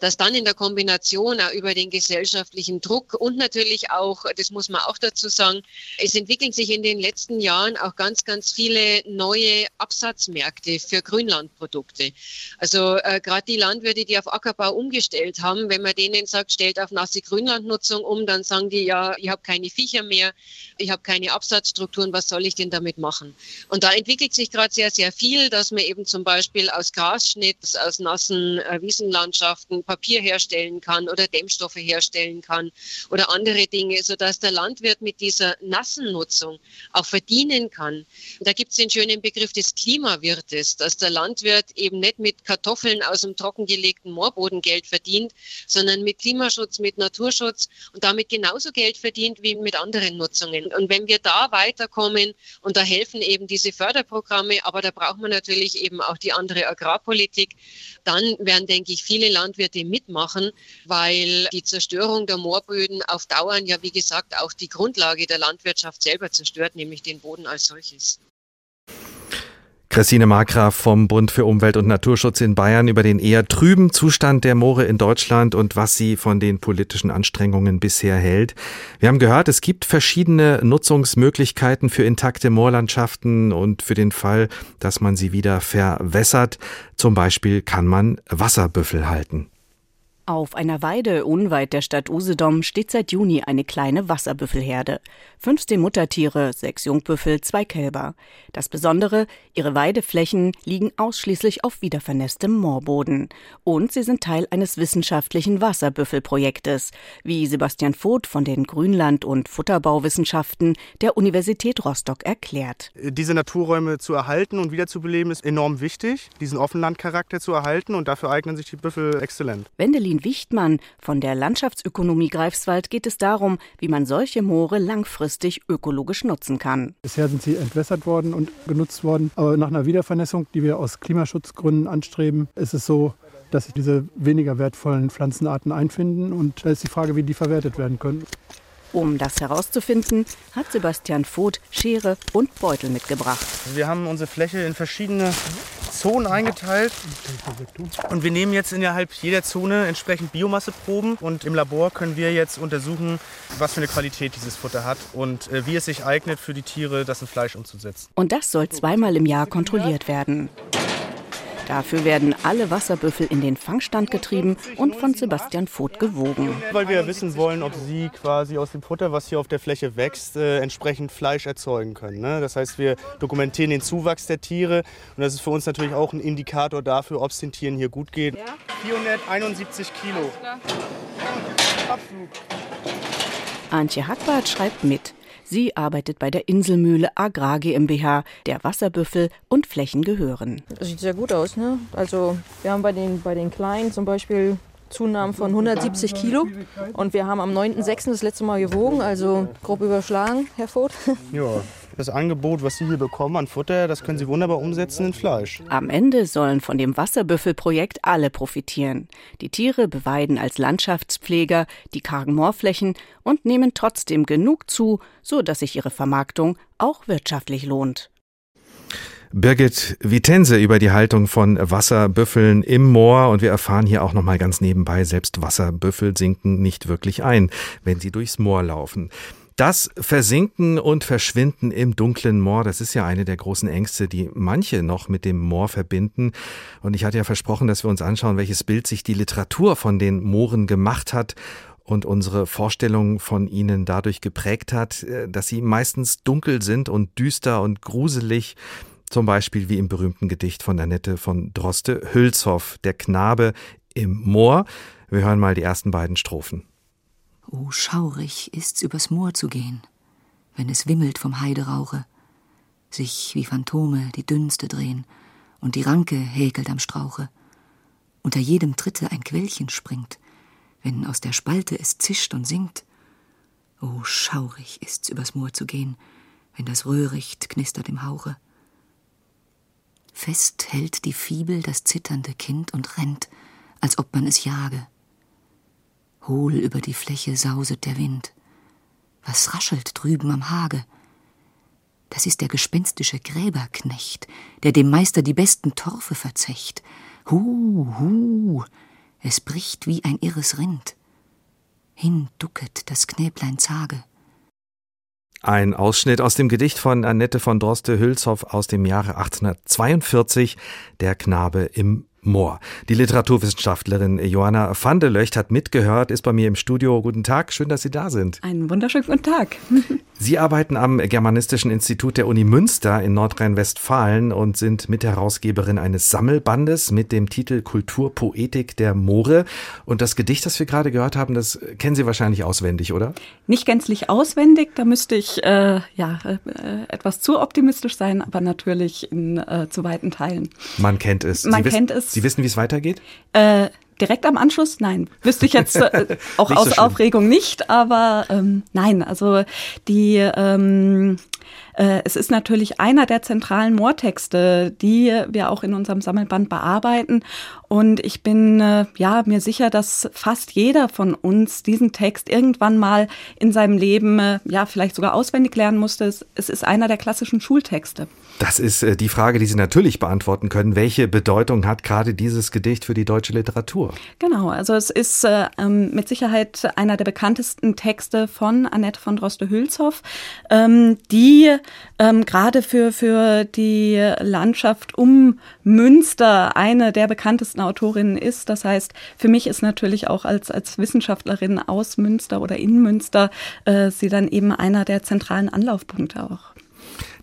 dass dann in der Kombination auch über den gesellschaftlichen Druck und natürlich auch, das muss man auch dazu sagen, es entwickeln sich in den letzten Jahren auch ganz, ganz viele neue Absatzmärkte für Grünlandprodukte. Also äh, gerade die Landwirte, die auf Ackerbau umgestellt haben, wenn man denen sagt, stellt auf nasse Grünlandnutzung um, dann sagen die, ja, ich habe keine Viecher mehr, ich habe keine Absatzstrukturen, was soll ich denn damit machen? Und da entwickelt sich gerade sehr, sehr viel, dass man eben zum Beispiel aus Grasschnitt, aus nassen äh, Wiesenlandschaften Papier herstellen kann oder Dämmstoffe herstellen kann oder andere Dinge, sodass der Landwirt mit dieser nassen Nutzung auch verdienen kann. Da gibt es den schönen Begriff des Klimawirtes, dass der Landwirt eben nicht mit Kartoffeln aus dem trockengelegten Moorboden Geld verdient, sondern mit Klimaschutz, mit Naturschutz und damit genauso Geld verdient wie mit anderen Nutzungen. Und wenn wir da weiterkommen und da helfen eben diese Förderprogramme, aber da braucht man natürlich eben auch die andere Agrarpolitik, dann werden, denke ich, viele Landwirte mitmachen, weil die Zerstörung der Moorböden auf Dauern ja, wie gesagt, auch die Grundlage der Landwirtschaft selber zerstört, nämlich den Boden als solches. Christine Markgraf vom Bund für Umwelt und Naturschutz in Bayern über den eher trüben Zustand der Moore in Deutschland und was sie von den politischen Anstrengungen bisher hält. Wir haben gehört, es gibt verschiedene Nutzungsmöglichkeiten für intakte Moorlandschaften und für den Fall, dass man sie wieder verwässert. Zum Beispiel kann man Wasserbüffel halten. Auf einer Weide unweit der Stadt Usedom steht seit Juni eine kleine Wasserbüffelherde. 15 Muttertiere, sechs Jungbüffel, zwei Kälber. Das Besondere, ihre Weideflächen liegen ausschließlich auf wiedervernässtem Moorboden. Und sie sind Teil eines wissenschaftlichen Wasserbüffelprojektes, wie Sebastian Voth von den Grünland- und Futterbauwissenschaften der Universität Rostock erklärt. Diese Naturräume zu erhalten und wiederzubeleben ist enorm wichtig, diesen Offenlandcharakter zu erhalten und dafür eignen sich die Büffel exzellent. Wendelin Martin Wichtmann von der Landschaftsökonomie Greifswald geht es darum, wie man solche Moore langfristig ökologisch nutzen kann. Bisher sind sie entwässert worden und genutzt worden, aber nach einer Wiedervernässung, die wir aus Klimaschutzgründen anstreben, ist es so, dass sich diese weniger wertvollen Pflanzenarten einfinden und da ist die Frage, wie die verwertet werden können. Um das herauszufinden, hat Sebastian Voth Schere und Beutel mitgebracht. Wir haben unsere Fläche in verschiedene Zonen eingeteilt und wir nehmen jetzt innerhalb jeder Zone entsprechend Biomasseproben und im Labor können wir jetzt untersuchen, was für eine Qualität dieses Futter hat und äh, wie es sich eignet für die Tiere, das in Fleisch umzusetzen. Und das soll zweimal im Jahr kontrolliert werden. Dafür werden alle Wasserbüffel in den Fangstand getrieben und von Sebastian Voth gewogen. Weil wir wissen wollen, ob sie quasi aus dem Futter, was hier auf der Fläche wächst, äh, entsprechend Fleisch erzeugen können. Ne? Das heißt, wir dokumentieren den Zuwachs der Tiere und das ist für uns natürlich auch ein Indikator dafür, ob es den Tieren hier gut geht. Ja. 471 Kilo. Abflug. Antje Hackbart schreibt mit. Sie arbeitet bei der Inselmühle Agrar GmbH, der Wasserbüffel und Flächen gehören. Das sieht sehr gut aus. Ne? Also wir haben bei den, bei den Kleinen zum Beispiel Zunahmen von 170 Kilo. Und wir haben am 9.6. das letzte Mal gewogen, also grob überschlagen, Herr Voth. Ja, [LAUGHS] das Angebot, was Sie hier bekommen an Futter, das können Sie wunderbar umsetzen in Fleisch. Am Ende sollen von dem Wasserbüffelprojekt alle profitieren. Die Tiere beweiden als Landschaftspfleger die kargen Moorflächen und nehmen trotzdem genug zu, so dass sich ihre Vermarktung auch wirtschaftlich lohnt. Birgit Vitense über die Haltung von Wasserbüffeln im Moor und wir erfahren hier auch noch mal ganz nebenbei, selbst Wasserbüffel sinken nicht wirklich ein, wenn sie durchs Moor laufen. Das Versinken und Verschwinden im dunklen Moor, das ist ja eine der großen Ängste, die manche noch mit dem Moor verbinden. Und ich hatte ja versprochen, dass wir uns anschauen, welches Bild sich die Literatur von den Mooren gemacht hat und unsere Vorstellung von ihnen dadurch geprägt hat, äh, dass sie meistens dunkel sind und düster und gruselig. Zum Beispiel wie im berühmten Gedicht von Annette von Droste, Hülshoff, der Knabe im Moor. Wir hören mal die ersten beiden Strophen. Oh, schaurig ist's übers Moor zu gehen, wenn es wimmelt vom Heiderauche, sich wie Phantome die Dünste drehen und die Ranke häkelt am Strauche, unter jedem Tritte ein Quellchen springt, wenn aus der Spalte es zischt und singt. Oh, schaurig ist's übers Moor zu gehen, wenn das Röhricht knistert im Hauche. Fest hält die Fibel das zitternde Kind und rennt, als ob man es jage. Hohl über die Fläche sauset der Wind. Was raschelt drüben am Hage? Das ist der gespenstische Gräberknecht, der dem Meister die besten Torfe verzecht. Hu, hu, es bricht wie ein irres Rind. Hin ducket das Knäblein zage. Ein Ausschnitt aus dem Gedicht von Annette von Droste-Hülshoff aus dem Jahre 1842, Der Knabe im Moor. Die Literaturwissenschaftlerin Johanna van de Löcht hat mitgehört, ist bei mir im Studio. Guten Tag, schön, dass Sie da sind. Einen wunderschönen guten Tag. Sie arbeiten am Germanistischen Institut der Uni Münster in Nordrhein-Westfalen und sind Mitherausgeberin eines Sammelbandes mit dem Titel Kulturpoetik der Moore. Und das Gedicht, das wir gerade gehört haben, das kennen Sie wahrscheinlich auswendig, oder? Nicht gänzlich auswendig, da müsste ich äh, ja äh, etwas zu optimistisch sein, aber natürlich in äh, zu weiten Teilen. Man kennt es. Man Sie kennt es. Sie wissen, wie es weitergeht? Direkt am Anschluss? Nein. Wüsste ich jetzt äh, [LAUGHS] auch aus so Aufregung nicht, aber ähm, nein, also die ähm, Äh, es ist natürlich einer der zentralen Moortexte, die wir auch in unserem Sammelband bearbeiten. Und ich bin äh, ja mir sicher, dass fast jeder von uns diesen Text irgendwann mal in seinem Leben äh, ja vielleicht sogar auswendig lernen musste. Es, ist einer der klassischen Schultexte. Das ist äh, die Frage, die Sie natürlich beantworten können. Welche Bedeutung hat gerade dieses Gedicht für die deutsche Literatur? Genau, also es ist äh, ähm, mit Sicherheit einer der bekanntesten Texte von Annette von Droste-Hülshoff, ähm, die ähm, gerade für, für die Landschaft um Münster eine der bekanntesten Autorinnen ist. Das heißt, für mich ist natürlich auch als, als Wissenschaftlerin aus Münster oder in Münster äh, sie dann eben einer der zentralen Anlaufpunkte auch.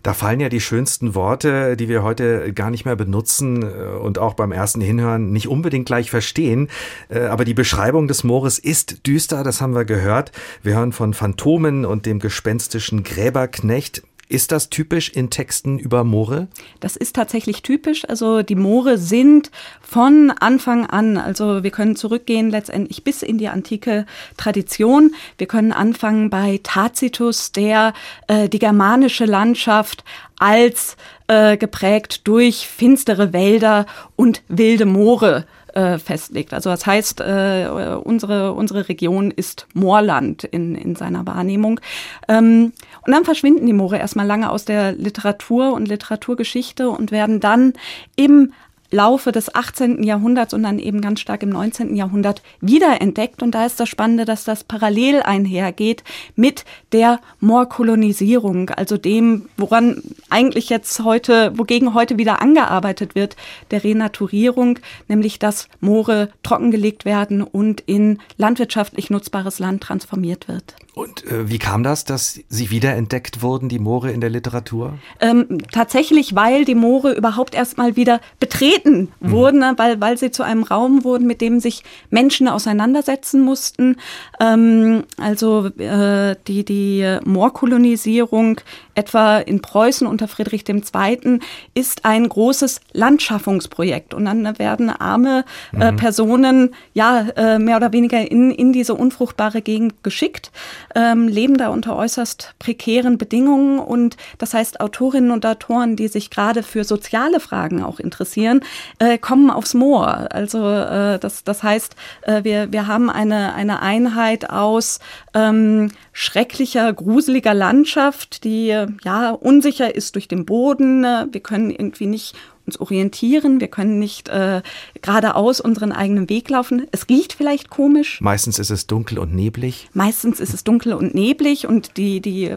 Da fallen ja die schönsten Worte, die wir heute gar nicht mehr benutzen äh, und auch beim ersten Hinhören nicht unbedingt gleich verstehen. Äh, aber die Beschreibung des Moores ist düster, das haben wir gehört. Wir hören von Phantomen und dem gespenstischen Gräberknecht. Ist das typisch in Texten über Moore? Das ist tatsächlich typisch. Also die Moore sind von Anfang an, also wir können zurückgehen letztendlich bis in die antike Tradition. Wir können anfangen bei Tacitus, der äh, die germanische Landschaft als äh, geprägt durch finstere Wälder und wilde Moore äh, festlegt. Also das heißt, äh, unsere, unsere Region ist Moorland in, in seiner Wahrnehmung. Ähm, und dann verschwinden die Moore erstmal lange aus der Literatur und Literaturgeschichte und werden dann im Laufe des 18. Jahrhunderts und dann eben ganz stark im 19. Jahrhundert wiederentdeckt. Und da ist das Spannende, dass das parallel einhergeht mit der Moorkolonisierung, also dem, woran eigentlich jetzt heute, wogegen heute wieder angearbeitet wird, der Renaturierung, nämlich dass Moore trockengelegt werden und in landwirtschaftlich nutzbares Land transformiert wird. Und äh, wie kam das, dass sie wiederentdeckt wurden, die Moore in der Literatur? Ähm, tatsächlich, weil die Moore überhaupt erstmal wieder betreten mhm. wurden, ne, weil, weil sie zu einem Raum wurden, mit dem sich Menschen auseinandersetzen mussten. Ähm, also äh, die, die Moorkolonisierung etwa in Preußen unter Friedrich II. ist ein großes Landschaffungsprojekt. Und dann werden arme äh, mhm. Personen ja äh, mehr oder weniger in, in diese unfruchtbare Gegend geschickt ähm, leben da unter äußerst prekären Bedingungen. Und das heißt, Autorinnen und Autoren, die sich gerade für soziale Fragen auch interessieren, äh, kommen aufs Moor. Also äh, das, das heißt, äh, wir, wir haben eine, eine Einheit aus ähm, schrecklicher, gruseliger Landschaft, die ja unsicher ist durch den Boden. Wir können irgendwie nicht uns orientieren, wir können nicht äh, geradeaus unseren eigenen Weg laufen. Es riecht vielleicht komisch. Meistens ist es dunkel und neblig. Meistens ist es dunkel und neblig und die, die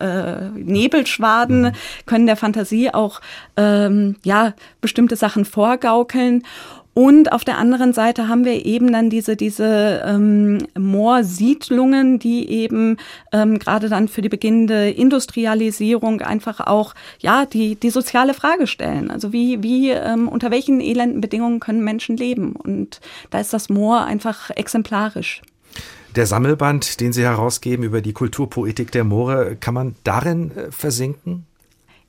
äh, Nebelschwaden mhm. können der Fantasie auch ähm, ja bestimmte Sachen vorgaukeln. Und auf der anderen Seite haben wir eben dann diese, diese ähm, Moorsiedlungen, die eben ähm, gerade dann für die beginnende Industrialisierung einfach auch ja die, die soziale Frage stellen. Also wie, wie ähm, unter welchen elenden Bedingungen können Menschen leben? Und da ist das Moor einfach exemplarisch. Der Sammelband, den Sie herausgeben über die Kulturpoetik der Moore, kann man darin äh, versinken?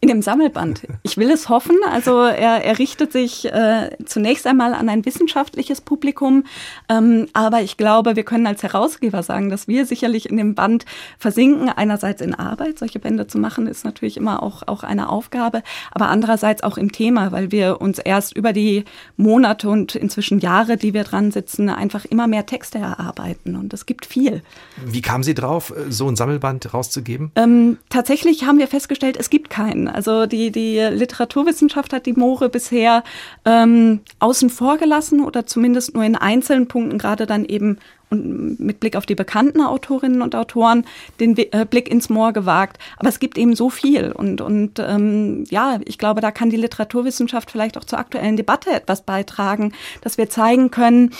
In dem Sammelband. Ich will es hoffen. Also er, er richtet sich äh, zunächst einmal an ein wissenschaftliches Publikum, ähm, aber ich glaube, wir können als Herausgeber sagen, dass wir sicherlich in dem Band versinken. Einerseits in Arbeit, solche Bände zu machen, ist natürlich immer auch, auch eine Aufgabe, aber andererseits auch im Thema, weil wir uns erst über die Monate und inzwischen Jahre, die wir dran sitzen, einfach immer mehr Texte erarbeiten und es gibt viel. Wie kamen Sie drauf, so ein Sammelband rauszugeben? Ähm, tatsächlich haben wir festgestellt, es gibt keinen. Also die, die Literaturwissenschaft hat die Moore bisher ähm, außen vor gelassen oder zumindest nur in einzelnen Punkten gerade dann eben und mit Blick auf die bekannten Autorinnen und Autoren den äh, Blick ins Moor gewagt. Aber es gibt eben so viel. Und, und ähm, ja, ich glaube, da kann die Literaturwissenschaft vielleicht auch zur aktuellen Debatte etwas beitragen, dass wir zeigen können,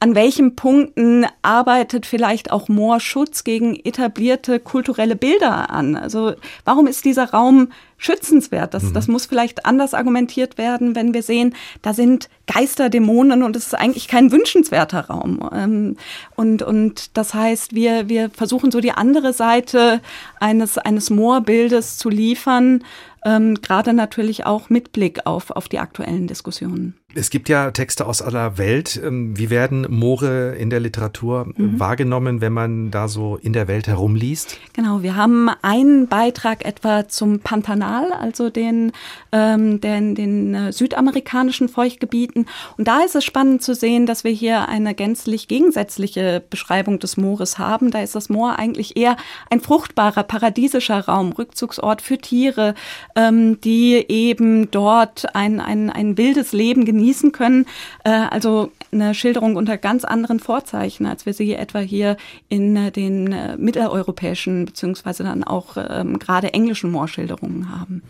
an welchen Punkten arbeitet vielleicht auch Moorschutz gegen etablierte kulturelle Bilder an. Also warum ist dieser Raum schützenswert. Das, mhm. das muss vielleicht anders argumentiert werden, wenn wir sehen, da sind Geister, Dämonen und es ist eigentlich kein wünschenswerter Raum. Ähm, und, und das heißt, wir, wir versuchen so die andere Seite eines, eines Moorbildes zu liefern, ähm, gerade natürlich auch mit Blick auf, auf die aktuellen Diskussionen. Es gibt ja Texte aus aller Welt. Ähm, wie werden Moore in der Literatur mhm. wahrgenommen, wenn man da so in der Welt herumliest? Genau, wir haben einen Beitrag etwa zum Pantanal, also den, ähm, den, den äh, südamerikanischen Feuchtgebieten. Und da ist es spannend zu sehen, dass wir hier eine gänzlich gegensätzliche Beschreibung des Moores haben. Da ist das Moor eigentlich eher ein fruchtbarer, paradiesischer Raum, Rückzugsort für Tiere, ähm, die eben dort ein, ein, ein wildes Leben genießen können. Äh, also eine Schilderung unter ganz anderen Vorzeichen, als wir sie etwa hier in äh, den äh, mitteleuropäischen beziehungsweise dann auch ähm, gerade englischen Moorschilderungen haben.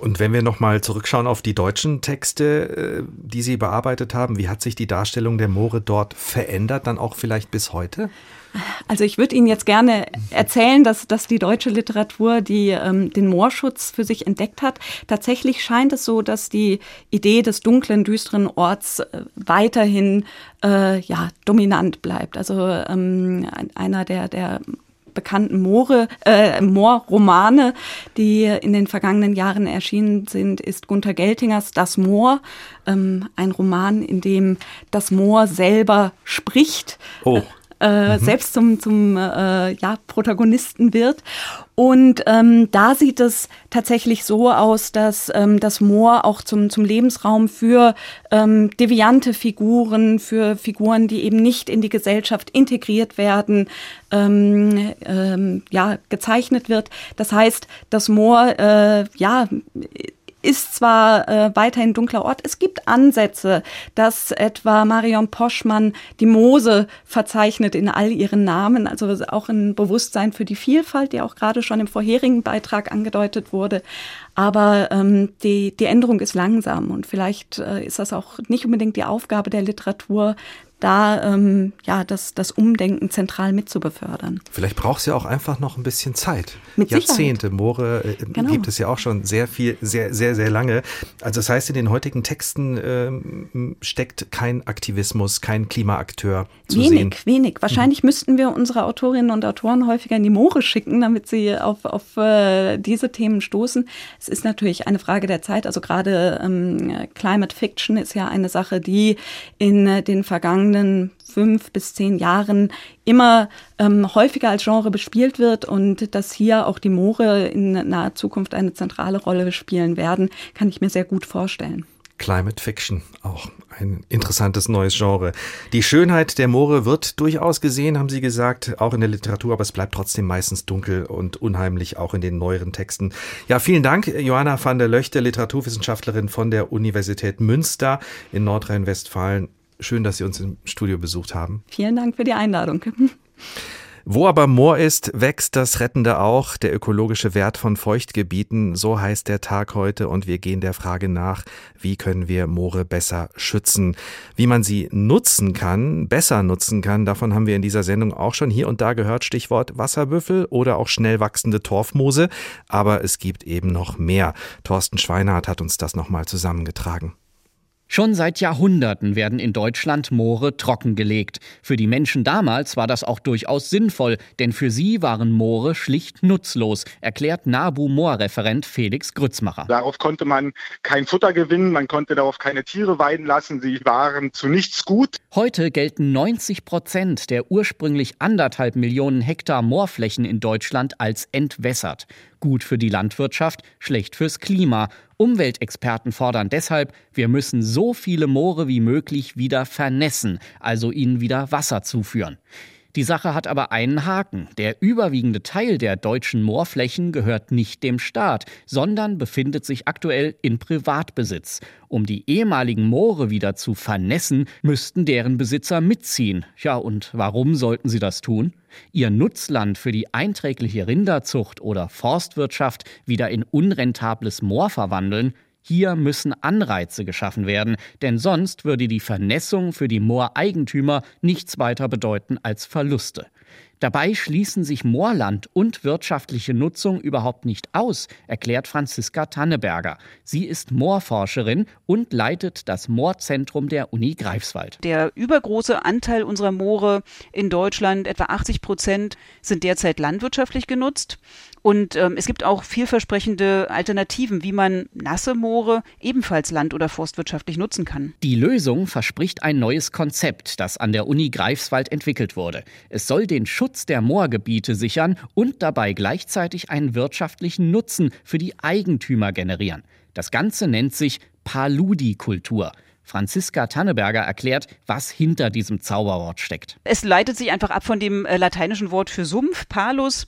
Und wenn wir nochmal zurückschauen auf die deutschen Texte, äh, die Sie bearbeitet haben, wie hat sich die Darstellung der Moore dort verändert, dann auch vielleicht bis heute? Also ich würde Ihnen jetzt gerne erzählen, dass, dass die deutsche Literatur die, ähm, den Moorschutz für sich entdeckt hat. Tatsächlich scheint es so, dass die Idee des dunklen, düsteren Orts äh, weiterhin äh, ja, dominant bleibt. Also ähm, einer der, der bekannten Moore, äh, Moorromane, die in den vergangenen Jahren erschienen sind, ist Gunther Geltingers Das Moor, ähm, ein Roman, in dem das Moor selber spricht. Oh. Äh, mhm. selbst zum, zum äh, ja, Protagonisten wird. Und ähm, da sieht es tatsächlich so aus, dass ähm, das Moor auch zum, zum Lebensraum für ähm, deviante Figuren, für Figuren, die eben nicht in die Gesellschaft integriert werden, ähm, ähm, ja, gezeichnet wird. Das heißt, das Moor, äh, ja, ist zwar äh, weiterhin dunkler Ort, es gibt Ansätze, dass etwa Marion Poschmann die Mose verzeichnet in all ihren Namen, also auch ein Bewusstsein für die Vielfalt, die auch gerade schon im vorherigen Beitrag angedeutet wurde. Aber ähm, die, die Änderung ist langsam und vielleicht äh, ist das auch nicht unbedingt die Aufgabe der Literatur, da ähm, ja das, das Umdenken zentral mitzubefördern. Vielleicht braucht es ja auch einfach noch ein bisschen Zeit. Mit Jahrzehnte. Moore äh, genau. gibt es ja auch schon sehr viel, sehr, sehr, sehr lange. Also das heißt, in den heutigen Texten ähm, steckt kein Aktivismus, kein Klimaakteur zu wenig, sehen. Wenig, wenig. Wahrscheinlich mhm. müssten wir unsere Autorinnen und Autoren häufiger in die Moore schicken, damit sie auf, auf äh, diese Themen stoßen. Es ist natürlich eine Frage der Zeit. Also gerade ähm, Climate Fiction ist ja eine Sache, die in äh, den vergangenen vergangenen fünf bis zehn Jahren immer ähm, häufiger als Genre bespielt wird und dass hier auch die Moore in naher Zukunft eine zentrale Rolle spielen werden, kann ich mir sehr gut vorstellen. Climate Fiction, auch ein interessantes neues Genre. Die Schönheit der Moore wird durchaus gesehen, haben Sie gesagt, auch in der Literatur, aber es bleibt trotzdem meistens dunkel und unheimlich, auch in den neueren Texten. Ja, vielen Dank, Johanna van der Löchte, Literaturwissenschaftlerin von der Universität Münster in Nordrhein-Westfalen. Schön, dass Sie uns im Studio besucht haben. Vielen Dank für die Einladung. Wo aber Moor ist, wächst das Rettende auch, der ökologische Wert von Feuchtgebieten, so heißt der Tag heute und wir gehen der Frage nach, wie können wir Moore besser schützen. Wie man sie nutzen kann, besser nutzen kann, davon haben wir in dieser Sendung auch schon hier und da gehört, Stichwort Wasserbüffel oder auch schnell wachsende Torfmoose, aber es gibt eben noch mehr. Thorsten Schweinhardt hat uns das nochmal zusammengetragen. Schon seit Jahrhunderten werden in Deutschland Moore trockengelegt. Für die Menschen damals war das auch durchaus sinnvoll, denn für sie waren Moore schlicht nutzlos, erklärt NABU-Moorreferent Felix Grützmacher. Darauf konnte man kein Futter gewinnen, man konnte darauf keine Tiere weiden lassen, sie waren zu nichts gut. Heute gelten 90 Prozent der ursprünglich anderthalb Millionen Hektar Moorflächen in Deutschland als entwässert. Gut für die Landwirtschaft, schlecht fürs Klima. Umweltexperten fordern deshalb, wir müssen so viele Moore wie möglich wieder vernässen, also ihnen wieder Wasser zuführen. Die Sache hat aber einen Haken. Der überwiegende Teil der deutschen Moorflächen gehört nicht dem Staat, sondern befindet sich aktuell in Privatbesitz. Um die ehemaligen Moore wieder zu vernässen, müssten deren Besitzer mitziehen. Ja, und warum sollten sie das tun? Ihr Nutzland für die einträgliche Rinderzucht oder Forstwirtschaft wieder in unrentables Moor verwandeln, hier müssen Anreize geschaffen werden, denn sonst würde die Vernässung für die Mooreigentümer nichts weiter bedeuten als Verluste. Dabei schließen sich Moorland und wirtschaftliche Nutzung überhaupt nicht aus, erklärt Franziska Tanneberger. Sie ist Moorforscherin und leitet das Moorzentrum der Uni Greifswald. Der übergroße Anteil unserer Moore in Deutschland, etwa 80 Prozent, sind derzeit landwirtschaftlich genutzt. Und ähm, es gibt auch vielversprechende Alternativen, wie man nasse Moore ebenfalls land- oder forstwirtschaftlich nutzen kann. Die Lösung verspricht ein neues Konzept, das an der Uni Greifswald entwickelt wurde. Es soll den Schutz der Moorgebiete sichern und dabei gleichzeitig einen wirtschaftlichen Nutzen für die Eigentümer generieren. Das Ganze nennt sich Paludikultur. Franziska Tanneberger erklärt, was hinter diesem Zauberwort steckt. Es leitet sich einfach ab von dem äh, lateinischen Wort für Sumpf, Palus,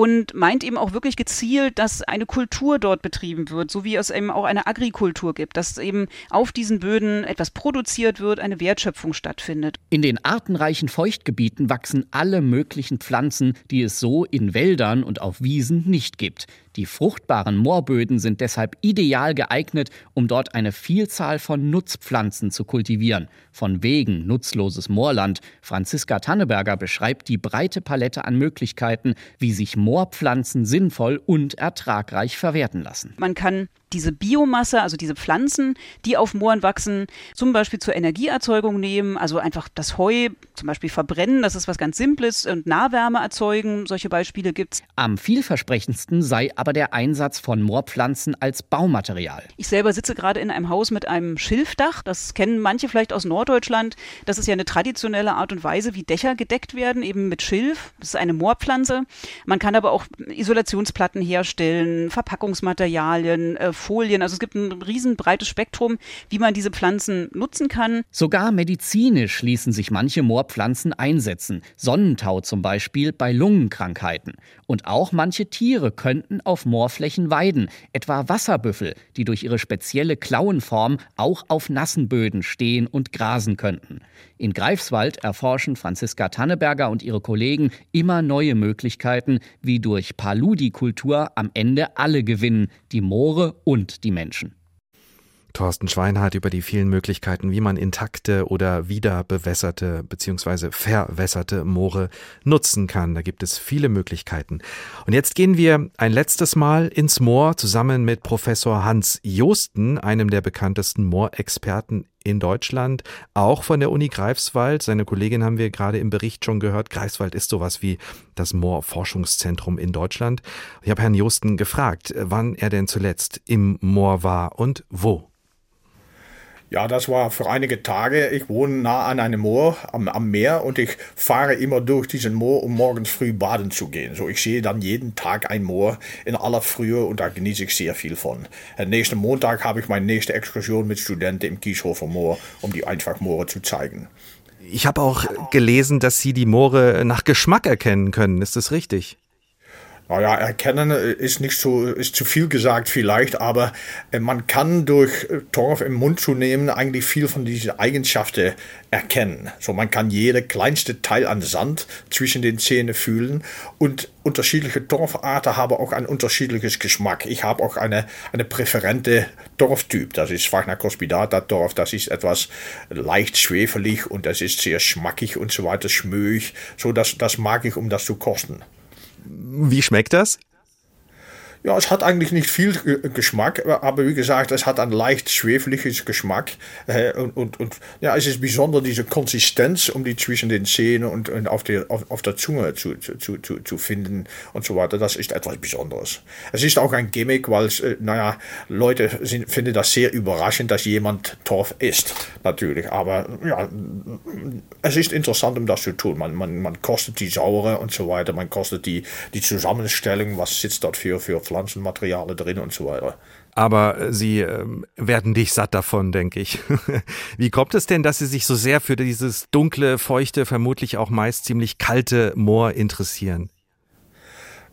und meint eben auch wirklich gezielt, dass eine Kultur dort betrieben wird, so wie es eben auch eine Agrikultur gibt, dass eben auf diesen Böden etwas produziert wird, eine Wertschöpfung stattfindet. In den artenreichen Feuchtgebieten wachsen alle möglichen Pflanzen, die es so in Wäldern und auf Wiesen nicht gibt. Die fruchtbaren Moorböden sind deshalb ideal geeignet, um dort eine Vielzahl von Nutzpflanzen zu kultivieren. Von wegen nutzloses Moorland. Franziska Tanneberger beschreibt die breite Palette an Möglichkeiten, wie sich Moorpflanzen sinnvoll und ertragreich verwerten lassen. Man kann diese Biomasse, also diese Pflanzen, die auf Mooren wachsen, zum Beispiel zur Energieerzeugung nehmen, also einfach das Heu zum Beispiel verbrennen, das ist was ganz Simples und Nahwärme erzeugen, solche Beispiele gibt's. Am vielversprechendsten sei aber der Einsatz von Moorpflanzen als Baumaterial. Ich selber sitze gerade in einem Haus mit einem Schilfdach, das kennen manche vielleicht aus Norddeutschland. Das ist ja eine traditionelle Art und Weise, wie Dächer gedeckt werden, eben mit Schilf. Das ist eine Moorpflanze. Man kann aber auch Isolationsplatten herstellen, Verpackungsmaterialien, äh, Folien. Also es gibt ein riesenbreites Spektrum, wie man diese Pflanzen nutzen kann. Sogar medizinisch ließen sich manche Moorpflanzen einsetzen. Sonnentau zum Beispiel bei Lungenkrankheiten. Und auch manche Tiere könnten auf Moorflächen weiden, etwa Wasserbüffel, die durch ihre spezielle Klauenform auch auf nassen Böden stehen und grasen könnten. In Greifswald erforschen Franziska Tanneberger und ihre Kollegen immer neue Möglichkeiten, wie durch Paludikultur am Ende alle gewinnen, die Moore und die Menschen. Thorsten Schweinhardt über die vielen Möglichkeiten, wie man intakte oder wieder bewässerte bzw. verwässerte Moore nutzen kann. Da gibt es viele Möglichkeiten. Und jetzt gehen wir ein letztes Mal ins Moor zusammen mit Professor Hans Josten, einem der bekanntesten Moorexperten in Deutschland, auch von der Uni Greifswald. Seine Kollegin haben wir gerade im Bericht schon gehört. Greifswald ist sowas wie das Moorforschungszentrum in Deutschland. Ich habe Herrn Josten gefragt, wann er denn zuletzt im Moor war und wo. Ja, das war für einige Tage. Ich wohne nah an einem Moor am, am, Meer und ich fahre immer durch diesen Moor, um morgens früh baden zu gehen. So, ich sehe dann jeden Tag ein Moor in aller Frühe und da genieße ich sehr viel von. Äh, nächsten Montag habe ich meine nächste Exkursion mit Studenten im Kieshofer Moor, um die Einfachmoore zu zeigen. Ich habe auch gelesen, dass Sie die Moore nach Geschmack erkennen können. Ist das richtig? Naja, erkennen ist nicht so, ist zu viel gesagt vielleicht, aber äh, man kann durch äh, Torf im Mund zu nehmen eigentlich viel von diesen Eigenschaften erkennen. So, man kann jede kleinste Teil an Sand zwischen den Zähnen fühlen und unterschiedliche Torfarten haben auch ein unterschiedliches Geschmack. Ich habe auch eine, eine präferente Torftyp. Das ist Wagner Cospidata Torf. Das ist etwas leicht schwefelig und das ist sehr schmackig und so weiter, schmöig. So, das, das mag ich, um das zu kosten. Wie schmeckt das? Ja, es hat eigentlich nicht viel Geschmack, aber wie gesagt, es hat ein leicht schwefeliges Geschmack. Äh, und, und, und ja, es ist besonders diese Konsistenz, um die zwischen den Zähnen und, und auf, der, auf, auf der Zunge zu, zu, zu, zu finden und so weiter. Das ist etwas Besonderes. Es ist auch ein Gimmick, weil, äh, naja, Leute sind, finden das sehr überraschend, dass jemand Torf isst, natürlich. Aber ja, es ist interessant, um das zu tun. Man, man, man kostet die Saure und so weiter, man kostet die, die Zusammenstellung, was sitzt dort für, für Pflanzenmaterialien drin und so weiter. Aber äh, Sie äh, werden dich satt davon, denke ich. [LAUGHS] Wie kommt es denn, dass Sie sich so sehr für dieses dunkle, feuchte, vermutlich auch meist ziemlich kalte Moor interessieren?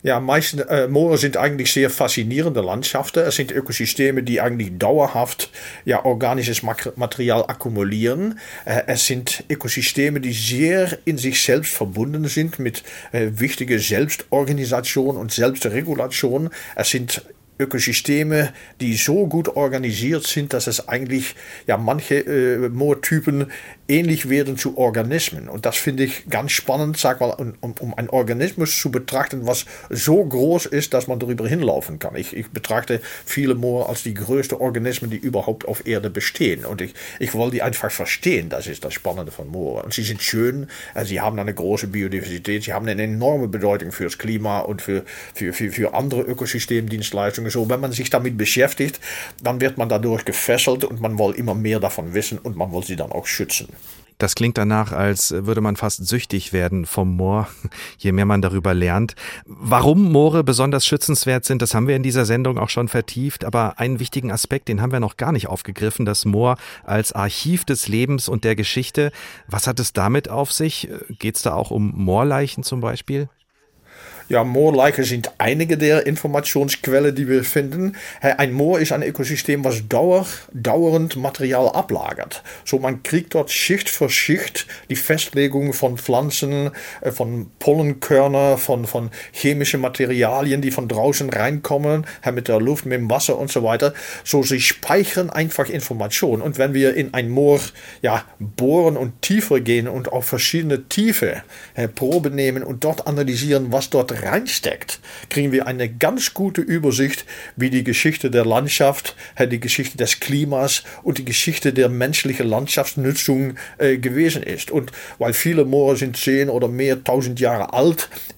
Ja, meisten äh, Moore sind eigentlich sehr faszinierende Landschaften. Es sind Ökosysteme, die eigentlich dauerhaft ja, organisches Material akkumulieren. Äh, es sind Ökosysteme, die sehr in sich selbst verbunden sind mit äh, wichtiger Selbstorganisation und Selbstregulation. Es sind Ökosysteme, die so gut organisiert sind, dass es eigentlich ja manche äh, Moortypen ähnlich werden zu Organismen. Und das finde ich ganz spannend, sag mal, um, um einen Organismus zu betrachten, was so groß ist, dass man darüber hinlaufen kann. Ich, ich betrachte viele Moore als die größten Organismen, die überhaupt auf Erde bestehen. Und ich, ich will die einfach verstehen. Das ist das Spannende von Moore. Und sie sind schön, äh, sie haben eine große Biodiversität, sie haben eine enorme Bedeutung fürs Klima und für, für, für, für andere Ökosystemdienstleistungen. So, wenn man sich damit beschäftigt, dann wird man dadurch gefesselt und man will immer mehr davon wissen und man will sie dann auch schützen. Das klingt danach, als würde man fast süchtig werden vom Moor, [LAUGHS] je mehr man darüber lernt. Warum Moore besonders schützenswert sind, das haben wir in dieser Sendung auch schon vertieft. Aber einen wichtigen Aspekt, den haben wir noch gar nicht aufgegriffen, das Moor als Archiv des Lebens und der Geschichte. Was hat es damit auf sich? Geht es da auch um Moorleichen zum Beispiel? Ja, Moorleichen sind einige der Informationsquellen, die wir finden. Ein Moor ist ein Ökosystem, was dauer, dauernd Material ablagert. So man kriegt dort Schicht für Schicht die Festlegung von Pflanzen, äh, von Pollenkörner, von, von chemischen Materialien, die von draußen reinkommen, mit der Luft, mit dem Wasser und so weiter. So sie speichern einfach Informationen. Und wenn wir in ein Moor ja, bohren und tiefer gehen und auf verschiedene Tiefe äh, Proben nehmen und dort analysieren, was dort reinsteckt, kriegen wir eine ganz gute Übersicht, wie die Geschichte der Landschaft, die Geschichte des Klimas und die Geschichte der menschlichen Landschaftsnutzung äh, gewesen ist. Und weil viele Moore sind zehn oder mehr tausend Jahre alt, äh,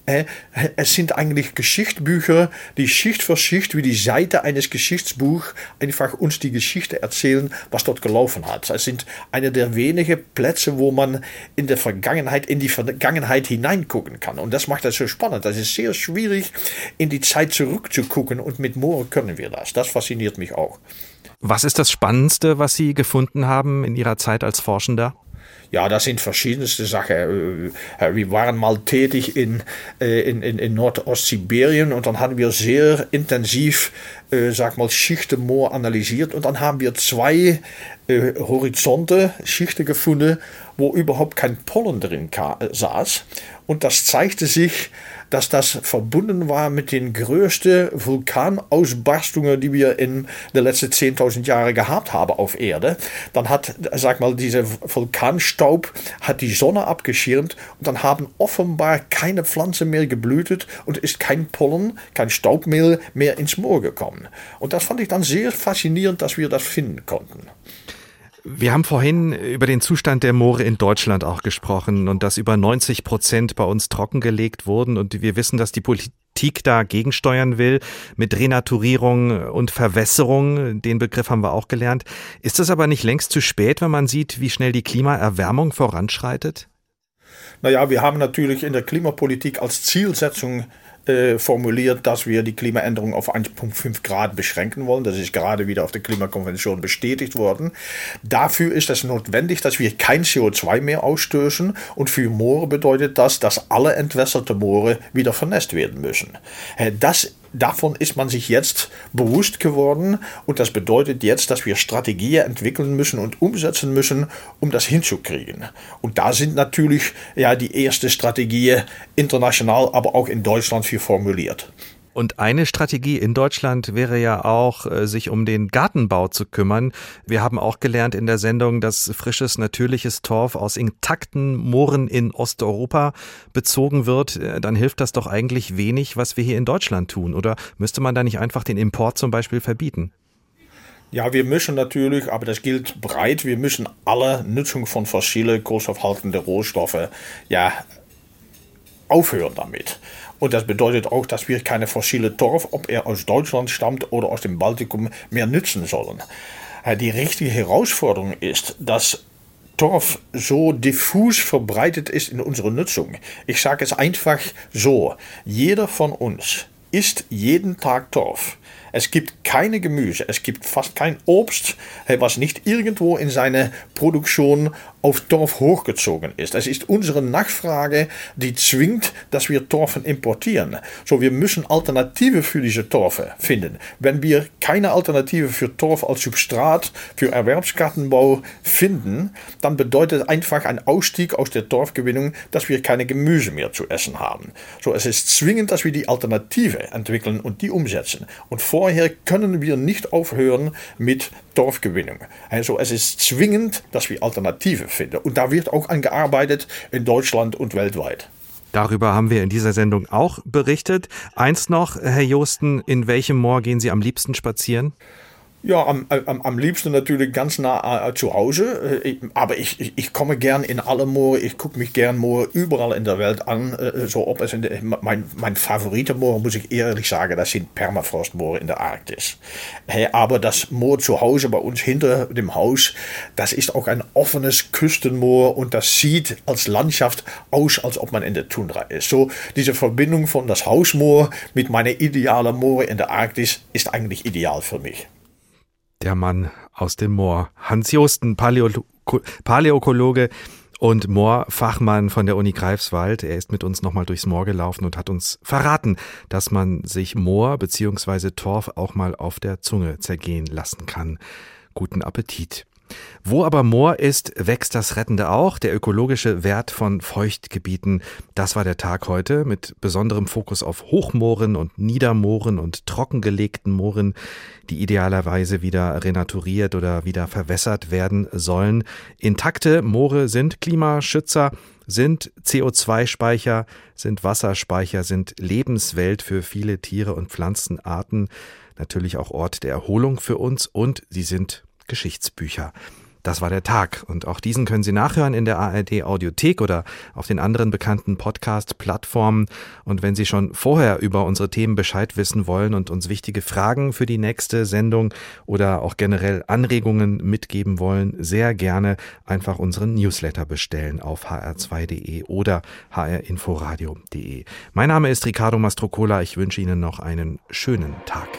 es sind eigentlich Geschichtsbücher, die Schicht für Schicht wie die Seite eines Geschichtsbuchs einfach uns die Geschichte erzählen, was dort gelaufen hat. Es sind eine der wenigen Plätze, wo man in der Vergangenheit, in die Vergangenheit hineingucken kann. Und das macht das so spannend. Das ist sehr schwierig, in die Zeit zurückzugucken und mit Moore können wir das. Das fasziniert mich auch. Was ist das Spannendste, was Sie gefunden haben in Ihrer Zeit als Forschender? Ja, das sind verschiedenste Sachen. Äh, äh, wir waren mal tätig in, äh, in, in, in Nordostsibirien und dann haben wir sehr intensiv, sag mal, Schichtenmoor analysiert und dann haben wir zwei Horizonte, Schichten gefunden, wo überhaupt kein Pollen drin saß. Und das zeigte sich, dass das verbunden war mit den größten Vulkanausbarstungen, die wir in den letzten 10.000 Jahren gehabt haben auf Erde. Dann hat, sag mal, dieser Vulkanstaub hat die Sonne abgeschirmt und dann haben offenbar keine Pflanzen mehr geblühtet und ist kein Pollen, kein Staubmehl mehr ins Moor gekommen. Und das fand ich dann sehr faszinierend, dass wir das finden konnten. Wir haben vorhin über den Zustand der Moore in Deutschland auch gesprochen und dass über 90 Prozent bei uns trockengelegt wurden und wir wissen, dass die Politik da gegensteuern will mit Renaturierung und Verwässerung. Den Begriff haben wir auch gelernt. Ist es aber nicht längst zu spät, wenn man sieht, wie schnell die Klimaerwärmung voranschreitet? Naja, wir haben natürlich in der Klimapolitik als Zielsetzung äh, formuliert, dass wir die Klimaänderung auf 1,5 Grad beschränken wollen. Das ist gerade wieder auf der Klimakonvention bestätigt worden. Dafür ist es notwendig, dass wir kein CO2 mehr ausstößen und für Moore bedeutet das, dass alle entwässerte Moore wieder vernässt werden müssen. Äh, das Davon ist man sich jetzt bewusst geworden und das bedeutet jetzt, dass wir Strategien entwickeln müssen und umsetzen müssen, um das hinzukriegen. Und da sind natürlich ja die erste Strategie international, aber auch in Deutschland für formuliert. Und eine Strategie in Deutschland wäre ja auch, äh, sich um den Gartenbau zu kümmern. Wir haben auch gelernt in der Sendung, dass frisches, natürliches Torf aus intakten Mooren in Osteuropa bezogen wird. Äh, dann hilft das doch eigentlich wenig, was wir hier in Deutschland tun. Oder müsste man da nicht einfach den Import zum Beispiel verbieten? Ja, wir müssen natürlich, aber das gilt breit, wir müssen alle Nutzung von fossilen, kohlenstoffhaltenden Rohstoffen ja aufhören damit. Und das bedeutet auch, dass wir keine fossile Torf, ob er aus Deutschland stammt oder aus dem Baltikum, mehr nutzen sollen. Äh, die richtige Herausforderung ist, dass Torf so diffus verbreitet ist in unserer Nutzung. Ich sage es einfach so, jeder von uns isst jeden Tag Torf. Es gibt keine Gemüse, es gibt fast kein Obst, was nicht irgendwo in seiner Produktion auf Torf hochgezogen ist. Es ist unsere Nachfrage, die zwingt, dass wir Torfen importieren. So, wir müssen Alternative für diese Torfe finden. Wenn wir keine Alternative für Torf als Substrat für Erwerbsgartenbau finden, dann bedeutet einfach ein Ausstieg aus der Torfgewinnung, dass wir keine Gemüse mehr zu essen haben. So, es ist zwingend, dass wir die Alternative entwickeln und die umsetzen. Und vor daher können wir nicht aufhören mit Dorfgewinnung. Also es ist zwingend, dass wir Alternative finden. Und da wird auch angearbeitet in Deutschland und weltweit. Darüber haben wir in dieser Sendung auch berichtet. Eins noch, Herr Josten, in welchem Moor gehen Sie am liebsten spazieren? Ja, am, am, am liebsten natürlich ganz nah äh, zu Hause. Äh, aber ich, ich, ich komme gern in alle Moore. Ich gucke mich gern Moore überall in der Welt an. Äh, so ob es in der, mein, mein favorite Moor, muss ich ehrlich sagen, das sind Permafrostmoore in der Arktis. Aber das Moor zu Hause bei uns hinter dem Haus, das ist auch ein offenes Küstenmoor und das sieht als Landschaft aus, als ob man in der Tundra ist. So diese Verbindung von das Hausmoor mit meiner idealen Moor in der Arktis ist eigentlich ideal für mich. Der Mann aus dem Moor. Hans Josten, Paleo Paläokologe und Moorfachmann von der Uni Greifswald. Er ist mit uns nochmal durchs Moor gelaufen und hat uns verraten, dass man sich Moor bzw. Torf auch mal auf der Zunge zergehen lassen kann. Guten Appetit. Wo aber Moor ist, wächst das Rettende auch, der ökologische Wert von Feuchtgebieten. Das war der Tag heute mit besonderem Fokus auf Hochmooren und Niedermooren und trockengelegten Mooren, die idealerweise wieder renaturiert oder wieder verwässert werden sollen. Intakte Moore sind Klimaschützer, sind CO2-Speicher, sind Wasserspeicher, sind Lebenswelt für viele Tiere und Pflanzenarten, natürlich auch Ort der Erholung für uns und sie sind Geschichtsbücher. Das war der Tag und auch diesen können Sie nachhören in der ARD Audiothek oder auf den anderen bekannten Podcast-Plattformen. Und wenn Sie schon vorher über unsere Themen Bescheid wissen wollen und uns wichtige Fragen für die nächste Sendung oder auch generell Anregungen mitgeben wollen, sehr gerne einfach unseren Newsletter bestellen auf hr2.de oder hrinforadio.de. Mein Name ist Ricardo Mastrocola. Ich wünsche Ihnen noch einen schönen Tag.